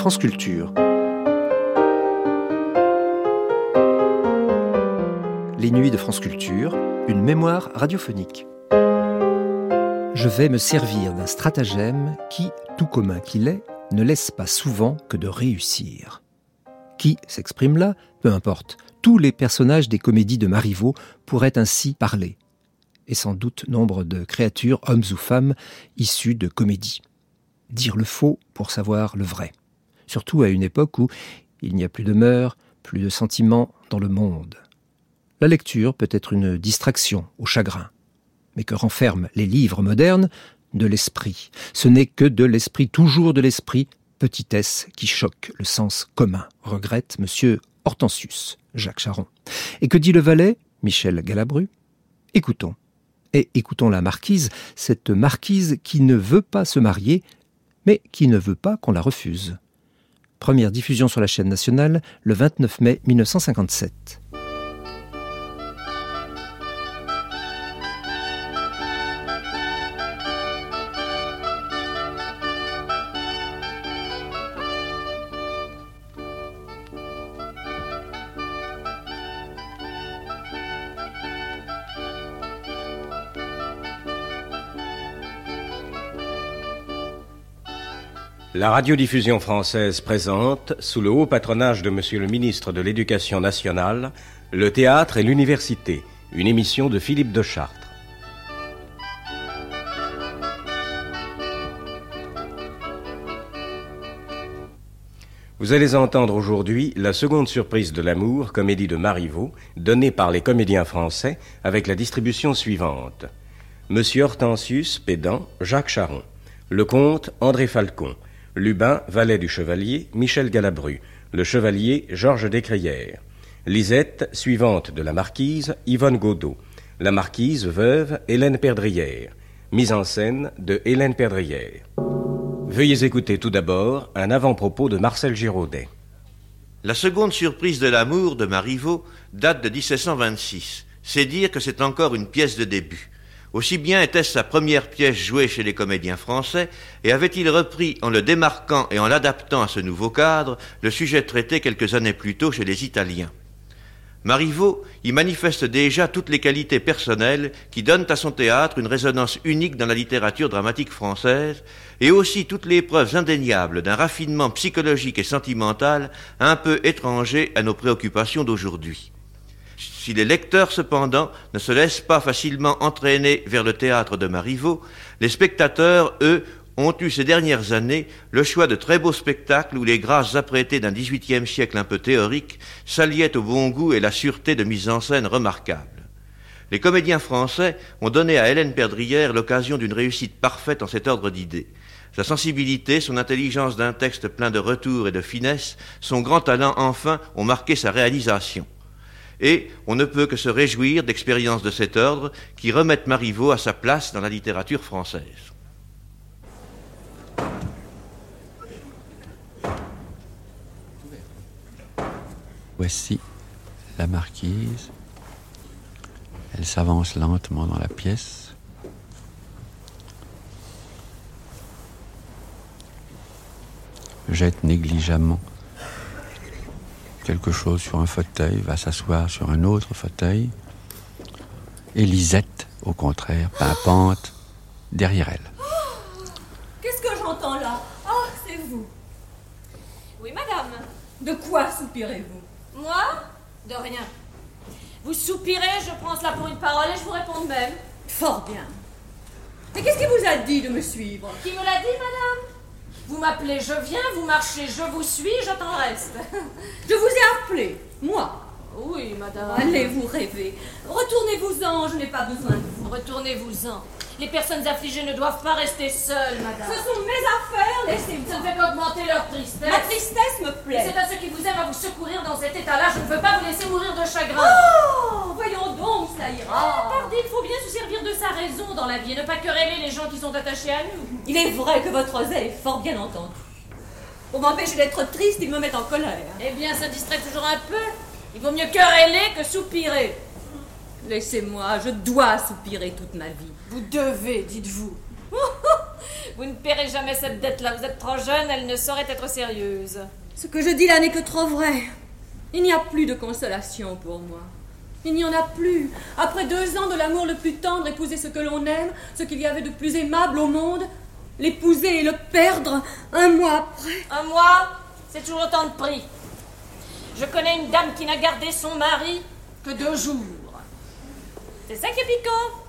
France Culture. Les nuits de France Culture, une mémoire radiophonique. Je vais me servir d'un stratagème qui, tout commun qu'il est, ne laisse pas souvent que de réussir. Qui s'exprime là, peu importe, tous les personnages des comédies de Marivaux pourraient ainsi parler, et sans doute nombre de créatures, hommes ou femmes, issues de comédies. Dire le faux pour savoir le vrai. Surtout à une époque où il n'y a plus de mœurs, plus de sentiments dans le monde. La lecture peut être une distraction au chagrin. Mais que renferment les livres modernes? De l'esprit. Ce n'est que de l'esprit, toujours de l'esprit, petitesse qui choque le sens commun, regrette monsieur Hortensius, Jacques Charon. Et que dit le valet, Michel Galabru? Écoutons. Et écoutons la marquise, cette marquise qui ne veut pas se marier, mais qui ne veut pas qu'on la refuse. Première diffusion sur la chaîne nationale le 29 mai 1957. La radiodiffusion française présente, sous le haut patronage de Monsieur le ministre de l'Éducation nationale, Le théâtre et l'université, une émission de Philippe de Chartres. Vous allez entendre aujourd'hui la seconde surprise de l'amour, comédie de Marivaux, donnée par les comédiens français avec la distribution suivante. Monsieur Hortensius, pédant, Jacques Charon. Le comte, André Falcon. Lubin, valet du chevalier, Michel Galabru. Le chevalier, Georges Descrières. Lisette, suivante de la marquise, Yvonne Godot. La marquise, veuve, Hélène Perdrière. Mise en scène de Hélène Perdrière. Veuillez écouter tout d'abord un avant-propos de Marcel Giraudet. La seconde surprise de l'amour de Marivaux date de 1726. C'est dire que c'est encore une pièce de début. Aussi bien était-ce sa première pièce jouée chez les comédiens français, et avait-il repris, en le démarquant et en l'adaptant à ce nouveau cadre, le sujet traité quelques années plus tôt chez les Italiens. Marivaux y manifeste déjà toutes les qualités personnelles qui donnent à son théâtre une résonance unique dans la littérature dramatique française, et aussi toutes les preuves indéniables d'un raffinement psychologique et sentimental un peu étranger à nos préoccupations d'aujourd'hui. Si les lecteurs, cependant, ne se laissent pas facilement entraîner vers le théâtre de Marivaux, les spectateurs, eux, ont eu ces dernières années le choix de très beaux spectacles où les grâces apprêtées d'un XVIIIe siècle un peu théorique s'alliaient au bon goût et la sûreté de mise en scène remarquable. Les comédiens français ont donné à Hélène Perdrière l'occasion d'une réussite parfaite en cet ordre d'idées. Sa sensibilité, son intelligence d'un texte plein de retours et de finesse, son grand talent enfin ont marqué sa réalisation et on ne peut que se réjouir d'expériences de cet ordre qui remettent Marivaux à sa place dans la littérature française. Voici la marquise. Elle s'avance lentement dans la pièce. Jette négligemment quelque chose sur un fauteuil, va s'asseoir sur un autre fauteuil. Et Lisette, au contraire, pimpante derrière elle. Oh, Qu'est-ce que j'entends là? Oh, c'est vous. Oui, madame. De quoi soupirez-vous? Moi? De rien. Vous soupirez, je prends cela pour une parole et je vous réponds de même. Fort bien. Mais qu'est-ce qui vous a dit de me suivre? Qui me l'a dit, madame? Vous m'appelez, je viens, vous marchez, je vous suis, j'attends le reste. Je vous ai appelé, moi. Oui, madame. Allez, vous rêver? Retournez-vous-en, je n'ai pas besoin de vous. Retournez-vous-en. Les personnes affligées ne doivent pas rester seules, madame. Ce sont mes affaires, Ça laissez-moi. ne fait qu'augmenter leur tristesse? Ma tristesse me Et plaît. c'est à ceux qui vous aiment à vous secourir dans cet état-là. Je ne veux pas vous laisser mourir de chagrin. Oh, voyons donc, ça Ah, ira. pardi, il faut bien se servir de sa raison dans la vie et ne pas quereller les gens qui sont attachés à nous. Il est vrai que votre oseille est fort bien entendu. Pour m'empêcher d'être triste, il me met en colère. Eh bien, ça distrait toujours un peu. Il vaut mieux quereller que soupirer. Laissez-moi, je dois soupirer toute ma vie. Vous devez, dites-vous. Vous ne paierez jamais cette dette-là. Vous êtes trop jeune, elle ne saurait être sérieuse. Ce que je dis là n'est que trop vrai. Il n'y a plus de consolation pour moi. Il n'y en a plus. Après deux ans de l'amour le plus tendre, épouser ce que l'on aime, ce qu'il y avait de plus aimable au monde, l'épouser et le perdre un mois après. Un mois, c'est toujours autant de prix. Je connais une dame qui n'a gardé son mari que deux jours. C'est ça qui est piquant.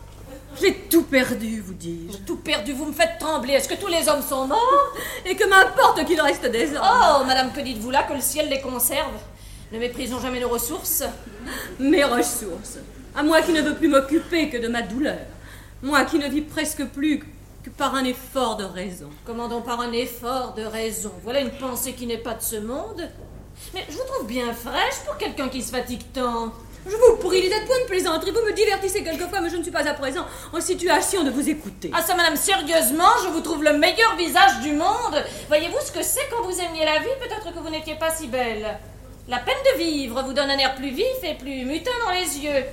J'ai tout perdu, vous dis-je. Tout perdu, vous me faites trembler. Est-ce que tous les hommes sont morts? Et que m'importe qu'il reste des hommes? Oh, madame, que dites-vous là? Que le ciel les conserve? Ne méprisons jamais nos ressources. Mes ressources. À moi qui ne veux plus m'occuper que de ma douleur. Moi qui ne vis presque plus que par un effort de raison. Comment donc par un effort de raison Voilà une pensée qui n'est pas de ce monde. Mais je vous trouve bien fraîche pour quelqu'un qui se fatigue tant. Je vous prie, les êtes point de plaisanterie? Vous me divertissez quelquefois, mais je ne suis pas à présent en situation de vous écouter. Ah ça, madame, sérieusement, je vous trouve le meilleur visage du monde. Voyez-vous ce que c'est quand vous aimiez la vie? Peut-être que vous n'étiez pas si belle. La peine de vivre vous donne un air plus vif et plus mutin dans les yeux.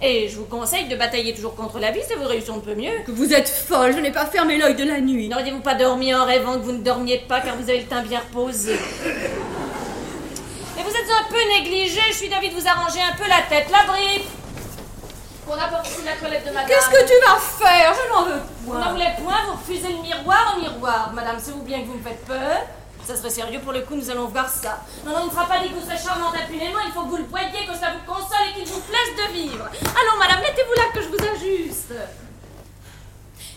Et je vous conseille de batailler toujours contre la vie, ça vous réussit un peu mieux. Que vous êtes folle, je n'ai pas fermé l'œil de la nuit. N'auriez-vous pas dormi en rêvant que vous ne dormiez pas car vous avez le teint bien reposé? Êtes un peu négligé, je suis d'avis de vous arranger un peu la tête. La brique Qu'on apporte ici la toilette de madame. Qu'est-ce que tu vas faire Je n'en veux Vous n'en point. voulez point, vous refusez le miroir au miroir. Madame, c'est vous bien que vous me faites peur ça serait sérieux pour le coup, nous allons voir ça. Non, non, il ne sera pas dit que vous serez charmante impunément, il faut que vous le voyiez, que ça vous console et qu'il vous plaise de vivre. Allons, madame, mettez-vous là que je vous ajuste.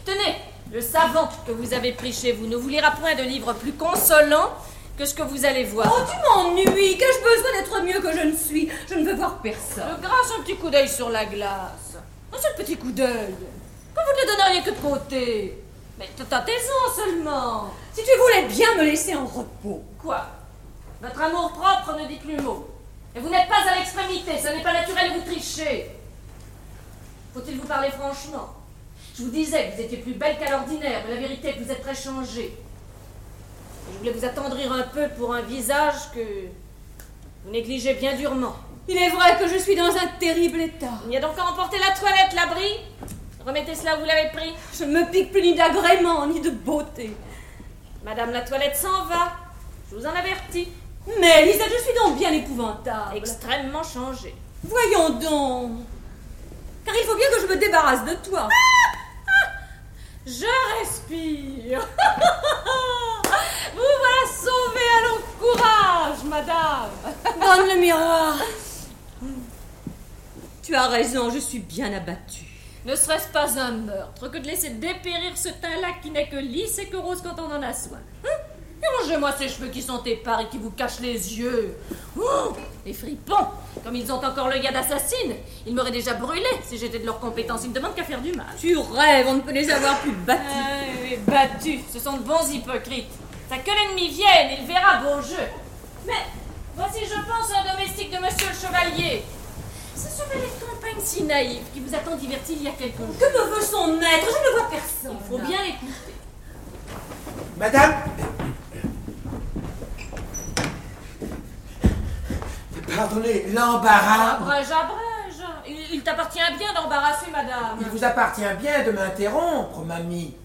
Tenez, le savant que vous avez pris chez vous ne vous lira point de livre plus consolant que ce que vous allez voir. Oh, tu m'ennuies. Qu'ai-je besoin d'être mieux que je ne suis? Je ne veux voir personne. Grâce, un petit coup d'œil sur la glace. Un seul petit coup d'œil. Que vous ne le donneriez que de côté. Mais tâtez-en seulement. Si tu voulais bien me laisser en repos. Quoi? Votre amour propre ne dit plus mot. Et vous n'êtes pas à l'extrémité, ça n'est pas naturel, vous trichez. Faut-il vous parler franchement? Je vous disais que vous étiez plus belle qu'à l'ordinaire, mais la vérité est que vous êtes très changée. Je voulais vous attendrir un peu pour un visage que vous négligez bien durement. Il est vrai que je suis dans un terrible état. Il y a donc à emporter la toilette, l'abri Remettez cela où vous l'avez pris. Je ne me pique plus ni d'agrément, ni de beauté. Madame la toilette s'en va. Je vous en avertis. Mais Lisa, je suis donc bien épouvantable. Extrêmement changée. Voyons donc. Car il faut bien que je me débarrasse de toi. Je respire. vous voilà sauvée. Allons, courage, madame. Donne le miroir. Tu as raison, je suis bien abattue. Ne serait-ce pas un meurtre que de laisser dépérir ce teint-là qui n'est que lisse et que rose quand on en a soin Hein? Mangez-moi ces cheveux qui sont épars et qui vous cachent les yeux. Oh, les fripons, comme ils ont encore l'œil d'assassine, ils m'auraient déjà brûlé si j'étais de leur compétence. Ils ne demandent qu'à faire du mal. Tu rêves, on ne peut les avoir plus battus. Oui, battus, ce sont de bons hypocrites. Ça que l'ennemi vienne, il verra beau jeu. Mais voici, je pense, un domestique de Monsieur le Chevalier. Ce chevalier de campagne si naïf qui vous a tant diverti il y a quelques jours. Que me veut son maître? Je ne vois personne. Il faut bien l'écouter. Madame Pardonnez, l'embarras. Abrège, abrège. Il, il t'appartient bien d'embarrasser, madame. Il vous appartient bien de m'interrompre, mamie.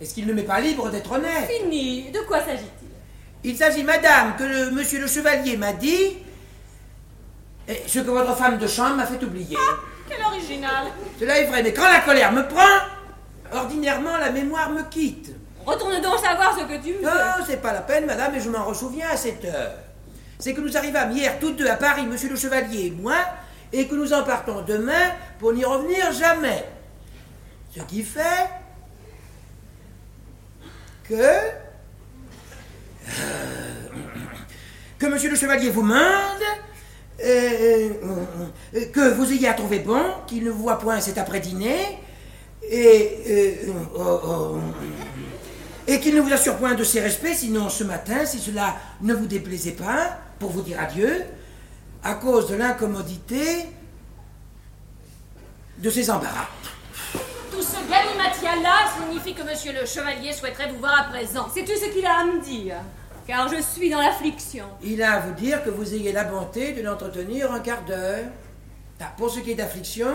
Est-ce qu'il ne m'est pas libre d'être honnête? Fini. De quoi s'agit-il? Il s'agit, madame, que le monsieur le chevalier m'a dit et ce que votre femme de chambre m'a fait oublier. Quel original. Cela est vrai, mais quand la colère me prend, ordinairement la mémoire me quitte. Retourne donc savoir ce que tu veux. Non, c'est pas la peine, madame, et je m'en ressouviens à cette heure. C'est que nous arrivâmes hier toutes deux à Paris, monsieur le chevalier et moi, et que nous en partons demain pour n'y revenir jamais. Ce qui fait que. euh, que monsieur le chevalier vous mande. euh, euh, que vous ayez à trouver bon, qu'il ne vous voit point cet après-dîner, euh, oh, oh, et qu'il ne vous assure point de ses respects, sinon ce matin, si cela ne vous déplaisait pas, pour vous dire adieu, à cause de l'incommodité de ses embarras. Tout ce galimatia-là signifie que monsieur le chevalier souhaiterait vous voir à présent. C'est tout ce qu'il a à me dire. Car je suis dans l'affliction. Il a à vous dire que vous ayez la bonté de l'entretenir un quart d'heure. Ah, Pour ce qui est d'affliction,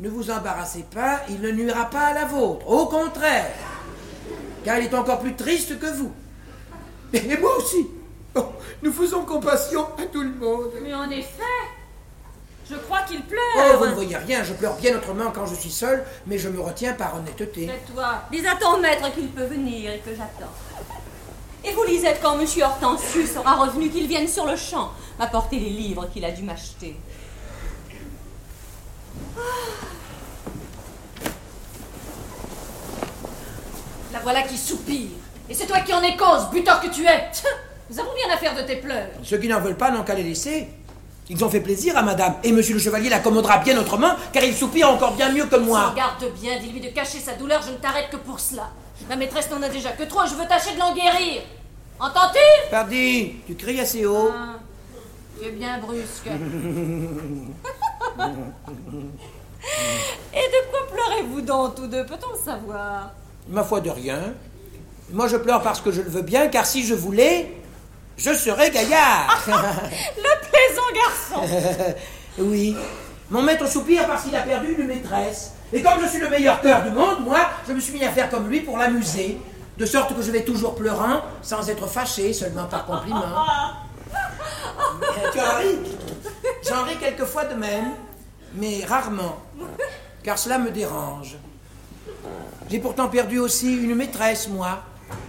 ne vous embarrassez pas, il ne nuira pas à la vôtre. Au contraire. car il est encore plus triste que vous. Et moi aussi. Oh, nous faisons compassion à tout le monde. Mais en effet, je crois qu'il pleure. Oh, vous ne voyez rien, je pleure bien autrement quand je suis seul, mais je me retiens par honnêteté. Tais-toi. Dis à ton maître qu'il peut venir et que j'attends. Et vous, Lisette, quand monsieur Hortensius sera revenu, qu'il vienne sur le champ m'apporter les livres qu'il a dû m'acheter. La voilà qui soupire. Et c'est toi qui en es cause, buteur que tu es. Nous avons bien affaire de tes pleurs. Ceux qui n'en veulent pas n'ont qu'à les laisser. Ils ont fait plaisir à madame, et monsieur le chevalier l'accommodera bien autrement, car il soupire encore bien mieux que moi. Regarde bien, dis-lui de cacher sa douleur, je ne t'arrête que pour cela. Ma maîtresse n'en a déjà que trois, je veux tâcher de l'en guérir. Entends-tu? Pardi, tu cries assez haut. Ah, Tu es bien brusque. Et de quoi pleurez-vous donc tous deux, peut-on le savoir? Ma foi de rien. Moi je pleure parce que je le veux bien, car si je voulais, je serais gaillard. Le plaisant garçon oui. Mon maître soupire parce qu'il a perdu une maîtresse. Et comme je suis le meilleur cœur du monde, moi, je me suis mis à faire comme lui pour l'amuser. De sorte que je vais toujours pleurant, sans être fâché, seulement par compliment. tu en ris J'en ris quelquefois de même, mais rarement, car cela me dérange. J'ai pourtant perdu aussi une maîtresse, moi.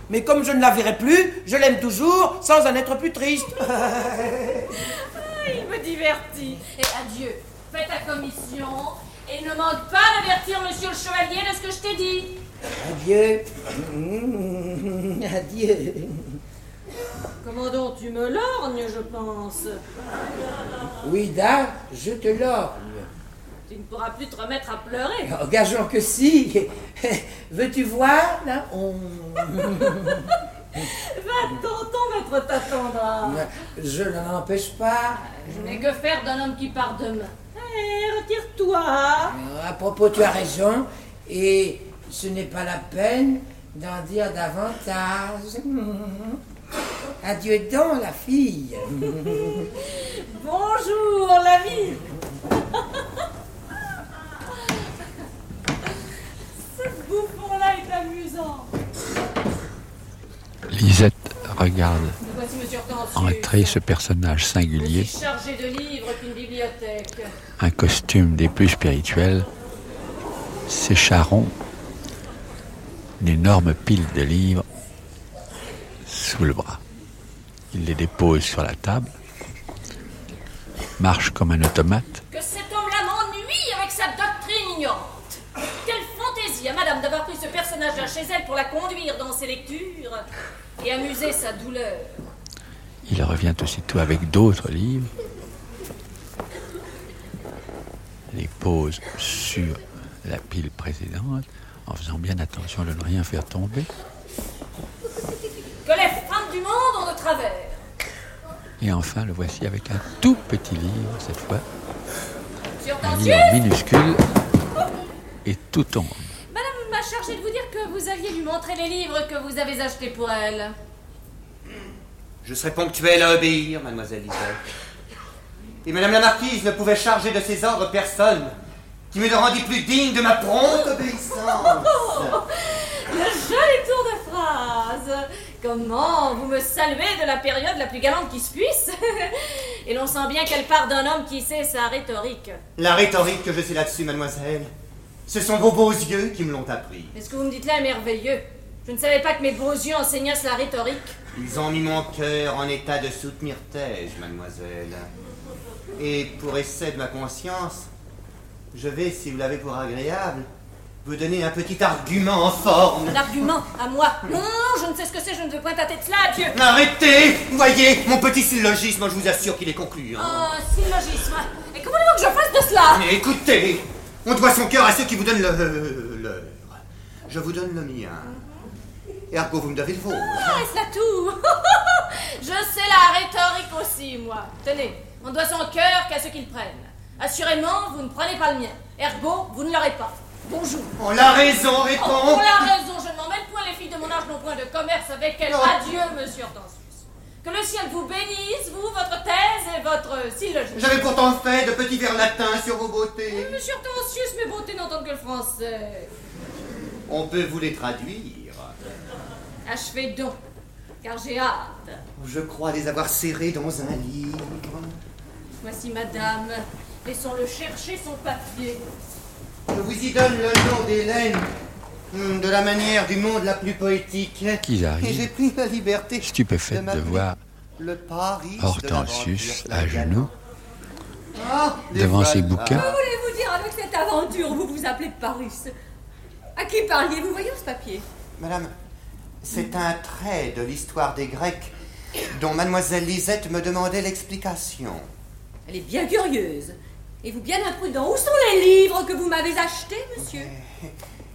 Mais comme je ne la verrai plus, je l'aime toujours, sans en être plus triste. Il me divertit. Et adieu. Fais ta commission. Et ne manque pas d'avertir monsieur le chevalier de ce que je t'ai dit. Adieu. Mmh, Adieu. Comment donc tu me lorgnes, je pense? Oui, Da, je te lorgne. Tu ne pourras plus te remettre à pleurer. Engageons que si. Veux-tu voir, là? On... Va-t'en, ton maître t'attendra. Je n'en empêche pas. Mais que faire d'un homme qui part demain Eh, retire-toi. À propos, tu as raison. Et ce n'est pas la peine d'en dire davantage. Adieu donc, la fille. Bonjour, l'ami. Ce bouffon-là est amusant. Lisette regarde entrer ce personnage singulier, Aussi chargé de livres qu'une bibliothèque. un costume des plus spirituels, ses charrons, une énorme pile de livres sous le bras. Il les dépose sur la table, marche comme un automate, Que cet homme-là m'ennuie avec sa doctrine ignorante. Quelle fantaisie à madame d'avoir pris ce personnage-là chez elle pour la conduire dans ses lectures et amuser sa douleur. il revient aussitôt avec d'autres livres, les pose sur la pile précédente, en faisant bien attention de ne rien faire tomber. Que les femmes du monde ont de travers. Et enfin, le voici avec un tout petit livre, cette fois, un livre minuscule, et tout tombe. M'a chargé de vous dire que vous aviez lui montrer les livres que vous avez achetés pour elle. Je serai ponctuel à obéir, mademoiselle Lisette. Et madame la marquise ne pouvait charger de ses ordres personne, qui me le rendit plus digne de ma prompte obéissance. Le joli tour de phrase Comment vous me saluez de la période la plus galante qui se puisse? Et l'on sent bien qu'elle part d'un homme qui sait sa rhétorique. La rhétorique que je sais là-dessus, mademoiselle, ce sont vos beaux yeux qui me l'ont appris. Mais ce que vous me dites là est merveilleux. Je ne savais pas que mes beaux yeux enseignassent la rhétorique. Ils ont mis mon cœur en état de soutenir thèse, mademoiselle. Et pour essai de ma conscience, je vais, si vous l'avez pour agréable, vous donner un petit argument en forme. Un argument à moi. Non, non, non, je ne sais ce que c'est, je ne veux point ta tête là, Dieu. Arrêtez Voyez, mon petit syllogisme, je vous assure qu'il est conclu. hein. Oh, syllogisme. Et comment voulez-vous que je fasse de cela? Mais écoutez, on doit son cœur à ceux qui vous donnent le leur. Je vous donne le mien. Ergo, vous me devez le vôtre. Ah, là tout Je sais la rhétorique aussi, moi. Tenez, on doit son cœur qu'à ceux qui le prennent. Assurément, vous ne prenez pas le mien. Ergo, vous ne l'aurez pas. Bonjour. On a raison, Oh, répond. pour la raison, je ne m'emmène point les filles de mon âge n'ont point de commerce avec elles. Non. Adieu, monsieur Hortensius. Que le ciel vous bénisse, vous, votre thèse et votre syllogisme. J'avais pourtant fait de petits vers latins sur vos beautés. Monsieur Hortensius, mes beautés n'entendent que le français. On peut vous les traduire. Achevez donc, car j'ai hâte. Je crois les avoir serrés dans un livre. Voici madame. Laissons-le chercher son papier. Je vous y donne le nom d'Hélène, de la manière du monde la plus poétique. Qu'ils arrivent, Et j'ai pris la liberté Stupéfaite de voir le Paris de Hortensius à genoux Ah, devant ses bouquins. Que voulez-vous dire avec cette aventure Vous vous appelez Paris? À qui parliez-vous? Voyons ce papier. Madame, c'est un trait de l'histoire des Grecs dont mademoiselle Lisette me demandait l'explication. Elle est bien curieuse. Et vous bien imprudent. Où sont les livres que vous m'avez achetés, monsieur?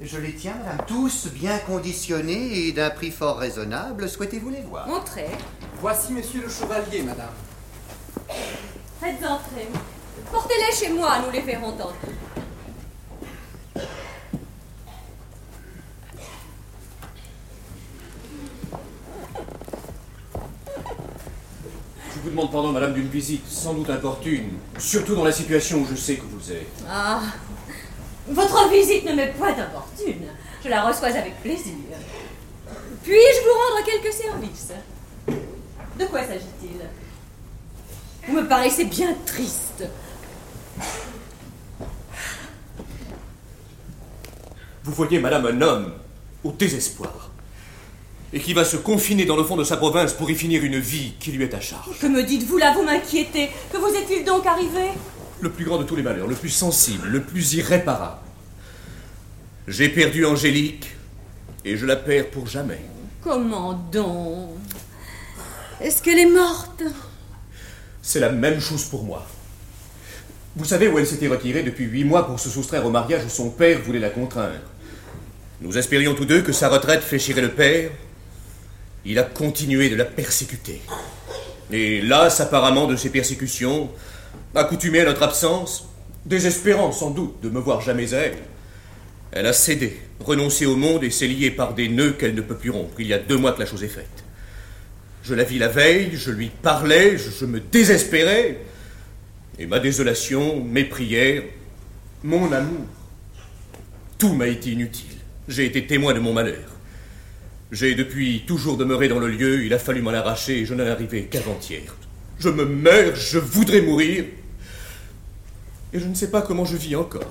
Je les tiens, madame, tous bien conditionnés et d'un prix fort raisonnable. Souhaitez-vous les voir Montrez. Voici monsieur le chevalier, madame. Faites entrer. Portez-les chez moi, nous les verrons tantôt. Je vous demande pardon, madame, d'une visite sans doute importune, surtout dans la situation où je sais que vous êtes. Ah, votre visite ne m'est point importune. Je la reçois avec plaisir. Puis-je vous rendre quelques services? De quoi s'agit-il? Vous me paraissez bien triste. Vous voyez, madame, un homme au désespoir, et qui va se confiner dans le fond de sa province pour y finir une vie qui lui est à charge. Que me dites-vous là? Vous m'inquiétez. Que vous est-il donc arrivé? Le plus grand de tous les malheurs, le plus sensible, le plus irréparable. J'ai perdu Angélique, et je la perds pour jamais. Comment donc? Est-ce qu'elle est morte? C'est la même chose pour moi. Vous savez où elle s'était retirée depuis huit mois pour se soustraire au mariage où son père voulait la contraindre. Nous espérions tous deux que sa retraite fléchirait le père. Il a continué de la persécuter. Et las apparemment de ses persécutions, accoutumée à notre absence, désespérant sans doute de me voir jamais à elle, elle a cédé, renoncé au monde et s'est liée par des nœuds qu'elle ne peut plus rompre. Il y a deux mois que la chose est faite. Je la vis la veille, je lui parlais, je, me désespérais. Et ma désolation, mes prières, mon amour, tout m'a été inutile. J'ai été témoin de mon malheur. J'ai depuis toujours demeuré dans le lieu, il a fallu m'en arracher et je n'en arrivais qu'avant-hier. Je me meurs, je voudrais mourir. Et je ne sais pas comment je vis encore.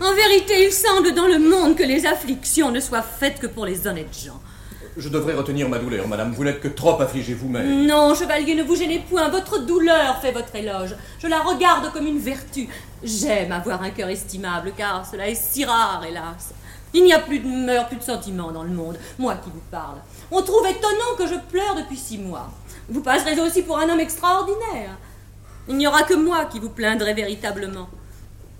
En vérité, il semble dans le monde que les afflictions ne soient faites que pour les honnêtes gens. Je devrais retenir ma douleur, madame. Vous n'êtes que trop affligée vous-même. Non, chevalier, ne vous gênez point. Votre douleur fait votre éloge. Je la regarde comme une vertu. J'aime avoir un cœur estimable, car cela est si rare, hélas. Il n'y a plus de mœurs, plus de sentiments dans le monde. Moi qui vous parle. On trouve étonnant que je pleure depuis six mois. Vous passerez aussi pour un homme extraordinaire. Il n'y aura que moi qui vous plaindrai véritablement.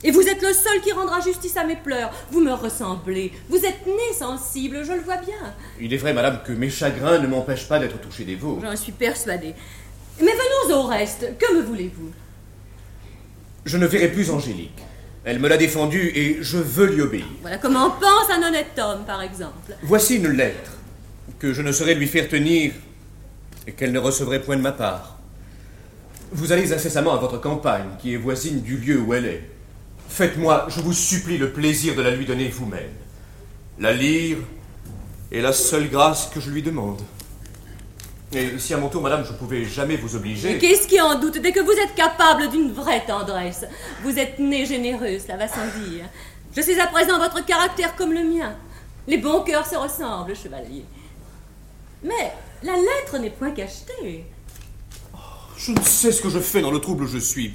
Et vous êtes le seul qui rendra justice à mes pleurs. Vous me ressemblez. Vous êtes né sensible, je le vois bien. Il est vrai, madame, que mes chagrins ne m'empêchent pas d'être touché des vôtres. J'en suis persuadée. Mais venons au reste. Que me voulez-vous? Je ne verrai plus Angélique. Elle me l'a défendue et je veux lui obéir. Voilà comment pense un honnête homme, par exemple. Voici une lettre que je ne saurais lui faire tenir et qu'elle ne recevrait point de ma part. Vous allez incessamment à votre campagne, qui est voisine du lieu où elle est. Faites-moi, je vous supplie, le plaisir de la lui donner vous-même. La lire est la seule grâce que je lui demande. Et si à mon tour, madame, je pouvais jamais vous obliger. Et qu'est-ce qui en doute Dès que vous êtes capable d'une vraie tendresse, vous êtes né généreux, cela va sans dire. Je sais à présent votre caractère comme le mien. Les bons cœurs se ressemblent, chevalier. Mais la lettre n'est point cachetée. Je ne sais ce que je fais dans le trouble où je suis.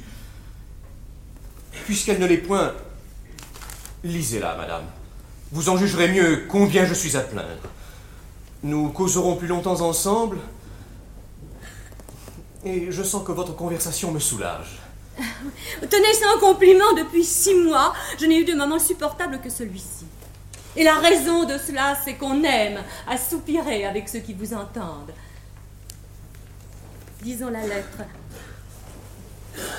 Puisqu'elle ne l'est point, lisez-la, madame. Vous en jugerez mieux combien je suis à plaindre. Nous causerons plus longtemps ensemble. Et je sens que votre conversation me soulage. Tenez ça en compliment depuis six mois. Je n'ai eu de moment supportable que celui-ci. Et la raison de cela, c'est qu'on aime à soupirer avec ceux qui vous entendent. Disons la lettre.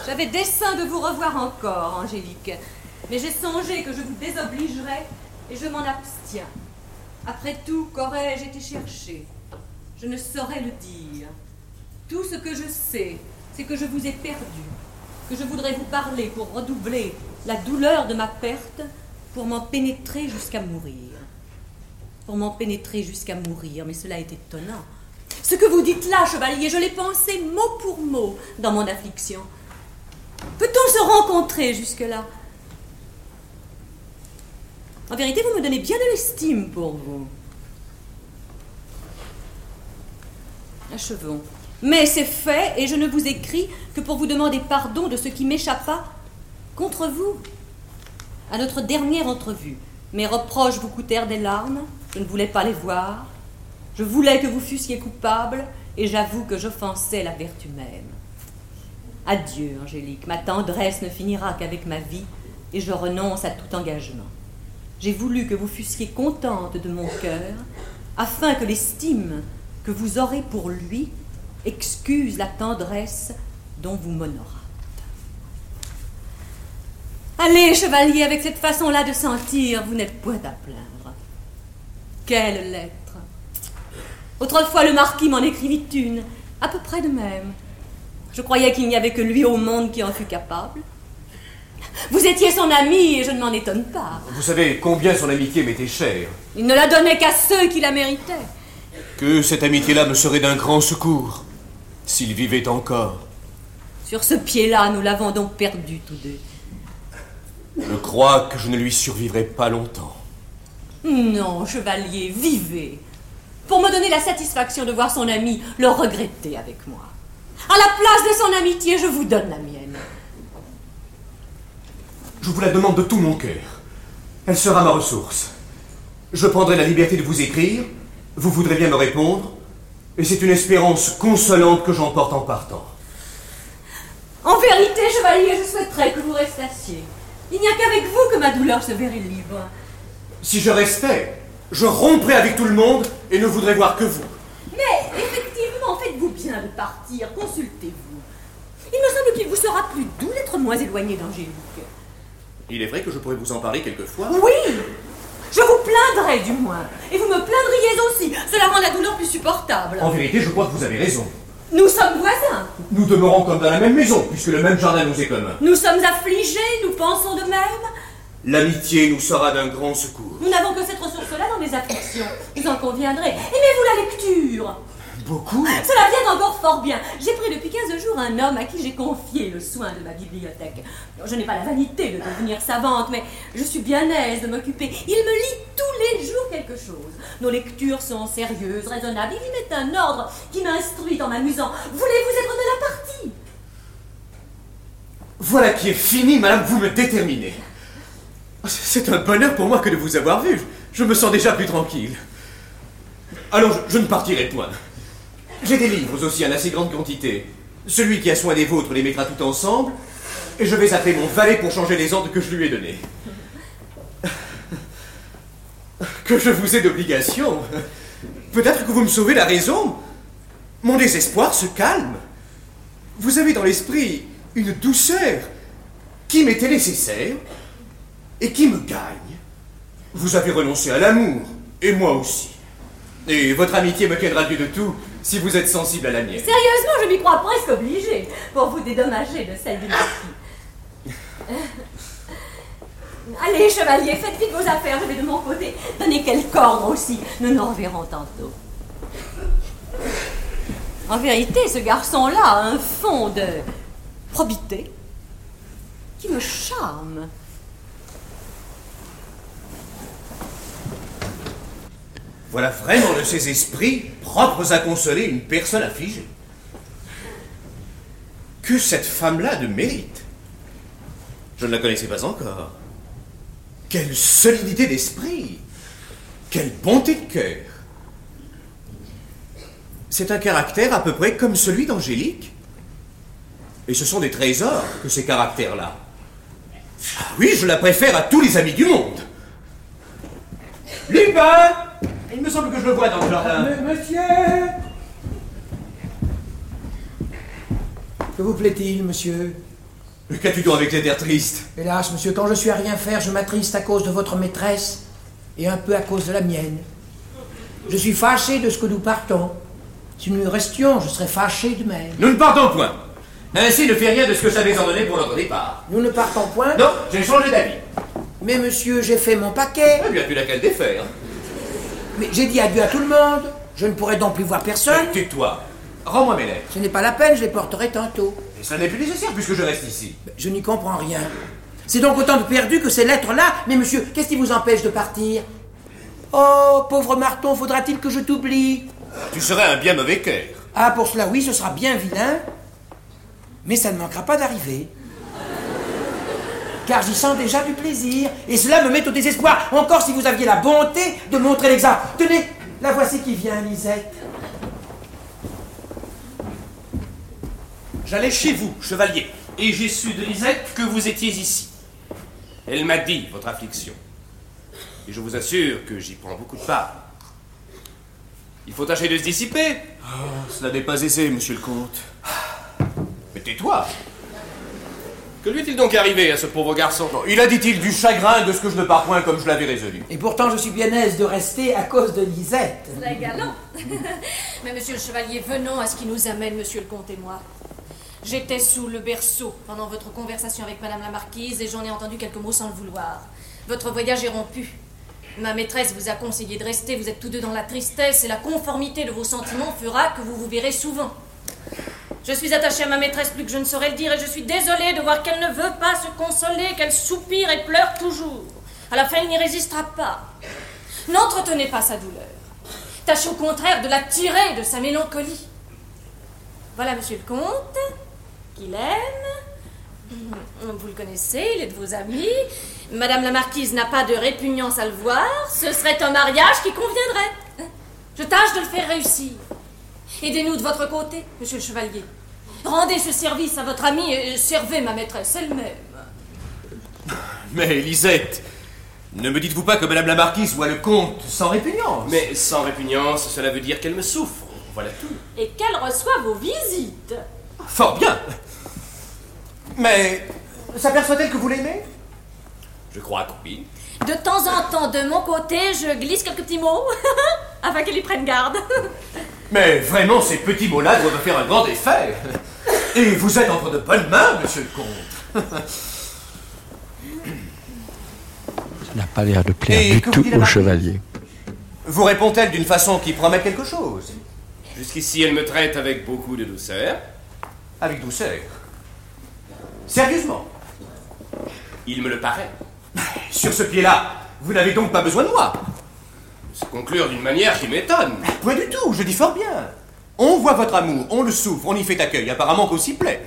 J'avais dessein de vous revoir encore, Angélique, mais j'ai songé que je vous désobligerais et je m'en abstiens. Après tout, qu'aurais-je été chercher? Je ne saurais le dire. Tout ce que je sais, c'est que je vous ai perdu, que je voudrais vous parler pour redoubler la douleur de ma perte, pour m'en pénétrer jusqu'à mourir. pour m'en pénétrer jusqu'à mourir, mais cela est étonnant. Ce que vous dites là, chevalier, je l'ai pensé mot pour mot dans mon affliction. Peut-on se rencontrer jusque-là? En vérité, vous me donnez bien de l'estime pour vous. Achevons. Mais c'est fait, et je ne vous écris que pour vous demander pardon de ce qui m'échappa contre vous. À notre dernière entrevue, mes reproches vous coûtèrent des larmes, je ne voulais pas les voir. Je voulais que vous fussiez coupable, et j'avoue que j'offensais la vertu même. Adieu, Angélique, ma tendresse ne finira qu'avec ma vie, et je renonce à tout engagement. J'ai voulu que vous fussiez contente de mon cœur, afin que l'estime que vous aurez pour lui excuse la tendresse dont vous m'honorâtes. Allez, chevalier, avec cette façon-là de sentir, vous n'êtes point à plaindre. Quelle lettre Autrefois, le marquis m'en écrivit une, à peu près de même. Je croyais qu'il n'y avait que lui au monde qui en fût capable. Vous étiez son ami et je ne m'en étonne pas. Vous savez combien son amitié m'était chère. Il ne la donnait qu'à ceux qui la méritaient. Que cette amitié-là me serait d'un grand secours, s'il vivait encore. Sur ce pied-là, nous l'avons donc perdu tous deux. Je crois que je ne lui survivrai pas longtemps. Non, chevalier, vivez. Pour me donner la satisfaction de voir son ami le regretter avec moi. À la place de son amitié, je vous donne la mienne. Je vous la demande de tout mon cœur. Elle sera ma ressource. Je prendrai la liberté de vous écrire, vous voudrez bien me répondre, et c'est une espérance consolante que j'emporte en partant. En vérité, chevalier, je souhaiterais que vous restassiez. Il n'y a qu'avec vous que ma douleur se verrait libre. Si je restais, je romprais avec tout le monde et ne voudrais voir que vous. Mais effectivement, faites-vous bien de partir, consultez-vous. Il me semble qu'il vous sera plus doux d'être moins éloigné d'Angélique. Il est vrai que je pourrais vous en parler quelquefois. Oui Je vous plaindrai du moins. Et vous me plaindriez aussi. Cela rend la douleur plus supportable. En vérité, je crois que vous avez raison. Nous sommes voisins. Nous demeurons comme dans la même maison, puisque le même jardin nous est commun. Nous sommes affligés, nous pensons de même. L'amitié nous sera d'un grand secours. Nous n'avons que cette ressource-là dans les afflictions. Vous en conviendrez. Aimez-vous la lecture? Beaucoup Cela vient encore fort bien. J'ai pris depuis 15 jours un homme à qui j'ai confié le soin de ma bibliothèque. Je n'ai pas la vanité de devenir savante, mais je suis bien aise de m'occuper. Il me lit tous les jours quelque chose. Nos lectures sont sérieuses, raisonnables. Il y met un ordre qui m'instruit en m'amusant. Voulez-vous être de la partie? Voilà qui est fini, madame, vous me déterminez. C'est un bonheur pour moi que de vous avoir vu. Je me sens déjà plus tranquille. Allons, je, je ne partirai point. J'ai des livres aussi en assez grande quantité. Celui qui a soin des vôtres les mettra tout ensemble, et je vais appeler mon valet pour changer les ordres que je lui ai donnés. Que je vous ai d'obligation. Peut-être que vous me sauvez la raison. Mon désespoir se calme. Vous avez dans l'esprit une douceur qui m'était nécessaire et qui me gagne. Vous avez renoncé à l'amour, et moi aussi. Et votre amitié me tiendra dû de tout si vous êtes sensible à la mienne. Sérieusement, je m'y crois presque obligée pour vous dédommager de celle de ma fille. Allez, chevalier, faites vite vos affaires, je vais de mon côté donner quelques ordres aussi. Nous nous reverrons tantôt. En vérité, ce garçon-là a un fond de probité qui me charme. Voilà vraiment de ces esprits propres à consoler une personne affligée. Que cette femme-là de mérite. Je ne la connaissais pas encore. Quelle solidité d'esprit. Quelle bonté de cœur. C'est un caractère à peu près comme celui d'Angélique. Et ce sont des trésors que ces caractères-là. Ah oui, je la préfère à tous les amis du monde. Lupin Il me semble que je le vois dans le jardin. monsieur Que vous plaît-il, monsieur Qu'as-tu donc avec les airs tristes Hélas, monsieur, quand je suis à rien faire, je m'attriste à cause de votre maîtresse et un peu à cause de la mienne. Je suis fâché de ce que nous partons. Si nous restions, je serais fâché de même. Nous ne partons point. Ainsi ne fais rien de ce que j'avais ordonné pour notre départ. Nous ne partons point Non, j'ai changé d'avis. Mais monsieur, j'ai fait mon paquet. Eh bien, tu l'as qu'à le défaire. Mais j'ai dit adieu à tout le monde. Je ne pourrai donc plus voir personne. Tais-toi. Rends-moi mes lettres. Ce n'est pas la peine, je les porterai tantôt. Et ça n'est plus nécessaire puisque je reste ici. Je n'y comprends rien. C'est donc autant de perdu que ces lettres-là. Mais monsieur, qu'est-ce qui vous empêche de partir? Oh, pauvre Marton, faudra-t-il que je t'oublie? Tu serais un bien mauvais cœur. Ah, pour cela, oui, ce sera bien vilain. Mais ça ne manquera pas d'arriver. Car j'y sens déjà du plaisir. Et cela me met au désespoir. Encore si vous aviez la bonté de montrer l'exemple. Tenez, la voici qui vient, Lisette. J'allais chez vous, chevalier, et j'ai su de Lisette que vous étiez ici. Elle m'a dit votre affliction. Et je vous assure que j'y prends beaucoup de part. Il faut tâcher de se dissiper. Oh, cela n'est pas aisé, monsieur le comte. Mais tais-toi Que lui est-il donc arrivé à ce pauvre garçon? Il a, dit-il, du chagrin de ce que je ne pars point comme je l'avais résolu. Et pourtant, je suis bien aise de rester à cause de Lisette. Très galant. Mais monsieur le chevalier, venons à ce qui nous amène, monsieur le comte et moi. J'étais sous le berceau pendant votre conversation avec madame la marquise et j'en ai entendu quelques mots sans le vouloir. Votre voyage est rompu. Ma maîtresse vous a conseillé de rester, vous êtes tous deux dans la tristesse et la conformité de vos sentiments fera que vous vous verrez souvent. Je suis attachée à ma maîtresse plus que je ne saurais le dire et je suis désolée de voir qu'elle ne veut pas se consoler, qu'elle soupire et pleure toujours. À la fin, elle n'y résistera pas. N'entretenez pas sa douleur. Tâchez au contraire de la tirer de sa mélancolie. Voilà, monsieur le comte, qu'il aime. Vous le connaissez, il est de vos amis. Madame la marquise n'a pas de répugnance à le voir. Ce serait un mariage qui conviendrait. Je tâche de le faire réussir. Aidez-nous de votre côté, monsieur le chevalier. Rendez ce service à votre amie et servez ma maîtresse elle-même. Mais Lisette, ne me dites-vous pas que Madame la Marquise voit le comte sans répugnance? Mais sans répugnance, cela veut dire qu'elle me souffre. Voilà tout. Et qu'elle reçoit vos visites. Fort bien. Mais s'aperçoit-elle que vous l'aimez? Je crois que oui. De temps en temps, de mon côté, je glisse quelques petits mots afin qu'elle y prenne garde. Mais vraiment, ces petits mots-là doivent faire un grand effet. Et vous êtes entre de bonnes mains, monsieur le comte. Ça n'a pas l'air de plaire Et du tout au chevalier. Vous répond-elle d'une façon qui promet quelque chose Jusqu'ici, elle me traite avec beaucoup de douceur. Avec douceur. Sérieusement Il me le paraît. Sur ce pied-là, vous n'avez donc pas besoin de moi Se conclure d'une manière qui m'étonne. Point du tout, je dis fort bien. On voit votre amour, on le souffre, on y fait accueil, apparemment qu'on s'y plaît.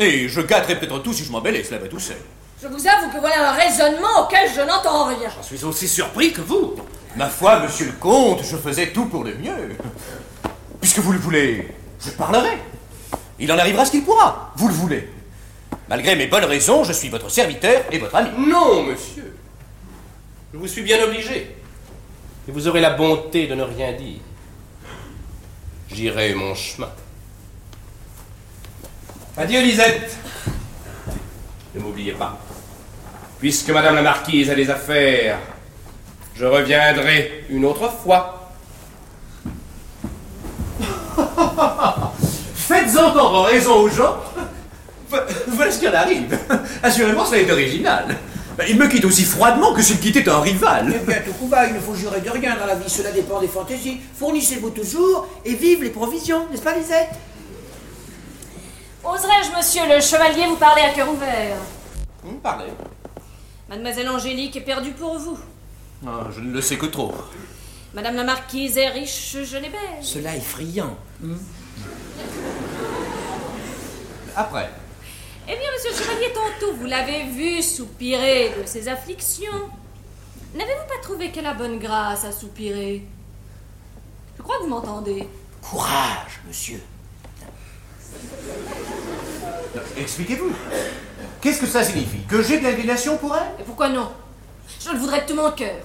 Et je gâterai peut-être tout si je m'embellais, cela va tout seul. Je vous avoue que voilà un raisonnement auquel je n'entends rien. J'en suis aussi surpris que vous. Ma foi, monsieur le comte, je faisais tout pour le mieux. Puisque vous le voulez, je parlerai. Il en arrivera ce qu'il pourra, vous le voulez. Malgré mes bonnes raisons, je suis votre serviteur et votre ami. Non, monsieur. Je vous suis bien obligé. Et vous aurez la bonté de ne rien dire. J'irai mon chemin. Adieu, Lisette. Ne m'oubliez pas. Puisque Madame la Marquise a des affaires, je reviendrai une autre fois. Faites entendre raison aux gens. Voilà ce qui en arrive. Assurément, cela est original. Ben, Il me quitte aussi froidement que s'il quittait un rival. Eh bien, tout coup va, il ne faut jurer de rien dans la vie, cela dépend des fantaisies. Fournissez-vous toujours et vive les provisions, n'est-ce pas, Lisette? Oserais-je, monsieur le chevalier, vous parler à cœur ouvert? Vous parlez. Mademoiselle Angélique est perdue pour vous. Ah, je ne le sais que trop. Madame la marquise est riche, jeune et belle. Cela est friand. Après. Eh bien, monsieur le chevalier, tantôt, vous l'avez vu soupirer de ses afflictions. N'avez-vous pas trouvé qu'elle a bonne grâce à soupirer Je crois que vous m'entendez. Courage, monsieur. Expliquez-vous. Qu'est-ce que ça signifie? Que j'ai de l'inclination pour elle? Et pourquoi non? Je le voudrais de tout mon cœur.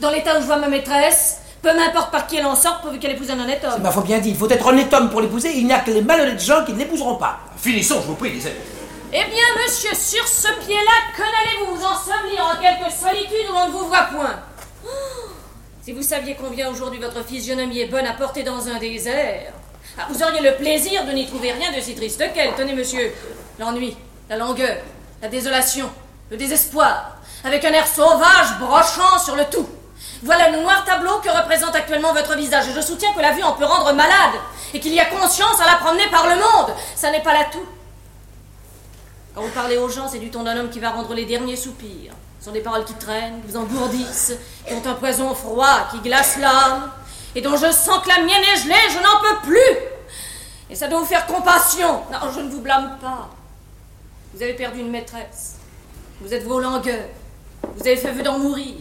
Dans l'état où je vois ma maîtresse, peu m'importe par qui elle en sort pourvu qu'elle épouse un honnête homme. Il m'a faut bien dit, il faut être honnête homme pour l'épouser, il n'y a que les malhonnêtes gens qui ne l'épouseront pas. Finissons, je vous prie, Lisette. Eh bien, monsieur, sur ce pied-là, que n'allez-vous vous ensevelir en quelque solitude où on ne vous voit point? Si vous saviez combien aujourd'hui votre physionomie est bonne à porter dans un désert, ah, vous auriez le plaisir de n'y trouver rien de si triste qu'elle. Tenez, monsieur, l'ennui, la langueur, la désolation, le désespoir, avec un air sauvage brochant sur le tout. Voilà le noir tableau que représente actuellement votre visage. Et je soutiens que la vue en peut rendre malade. Et qu'il y a conscience à la promener par le monde. Ça n'est pas là tout. Quand vous parlez aux gens, c'est du ton d'un homme qui va rendre les derniers soupirs. Ce sont des paroles qui traînent, qui vous engourdissent, qui ont un poison froid, qui glace l'âme, et dont je sens que la mienne est gelée, je n'en peux plus. Et ça doit vous faire compassion. Je ne vous blâme pas. Vous avez perdu une maîtresse. Vous êtes vos langueurs. Vous avez fait vœu d'en mourir.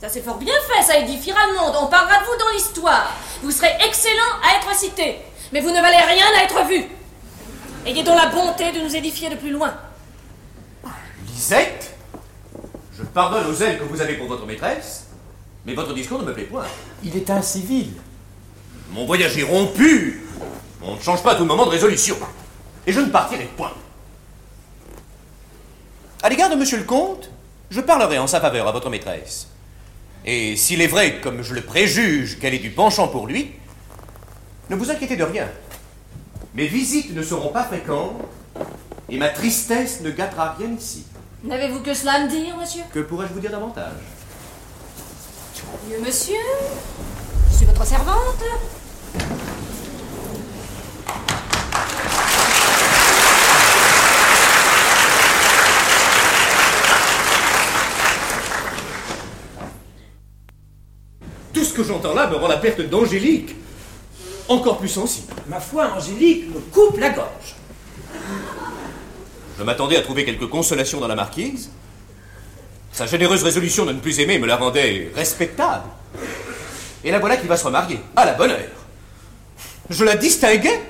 Ça c'est fort bien fait, ça édifiera le monde. On parlera de vous dans l'histoire. Vous serez excellent à être cité. Mais vous ne valez rien à être vu. Ayez donc la bonté de nous édifier de plus loin. Lisette Je pardonne aux ailes que vous avez pour votre maîtresse, mais votre discours ne me plaît point. Il est incivil. Mon voyage est rompu. On ne change pas à tout moment de résolution. Et je ne partirai point. À l'égard de monsieur le comte, je parlerai en sa faveur à votre maîtresse. Et s'il est vrai, comme je le préjuge, qu'elle ait du penchant pour lui, ne vous inquiétez de rien. Mes visites ne seront pas fréquentes et ma tristesse ne gâtera rien ici. N'avez-vous que cela à me dire, monsieur? Que pourrais-je vous dire davantage? Mieux, monsieur? Je suis votre servante. Tout ce que j'entends là me rend la perte d'Angélique encore plus sensible. Ma foi, Angélique me coupe la gorge. Je m'attendais à trouver quelque consolation dans la marquise. Sa généreuse résolution de ne plus aimer me la rendait respectable. Et la voilà qui va se remarier, à la bonne heure. Je la distinguais,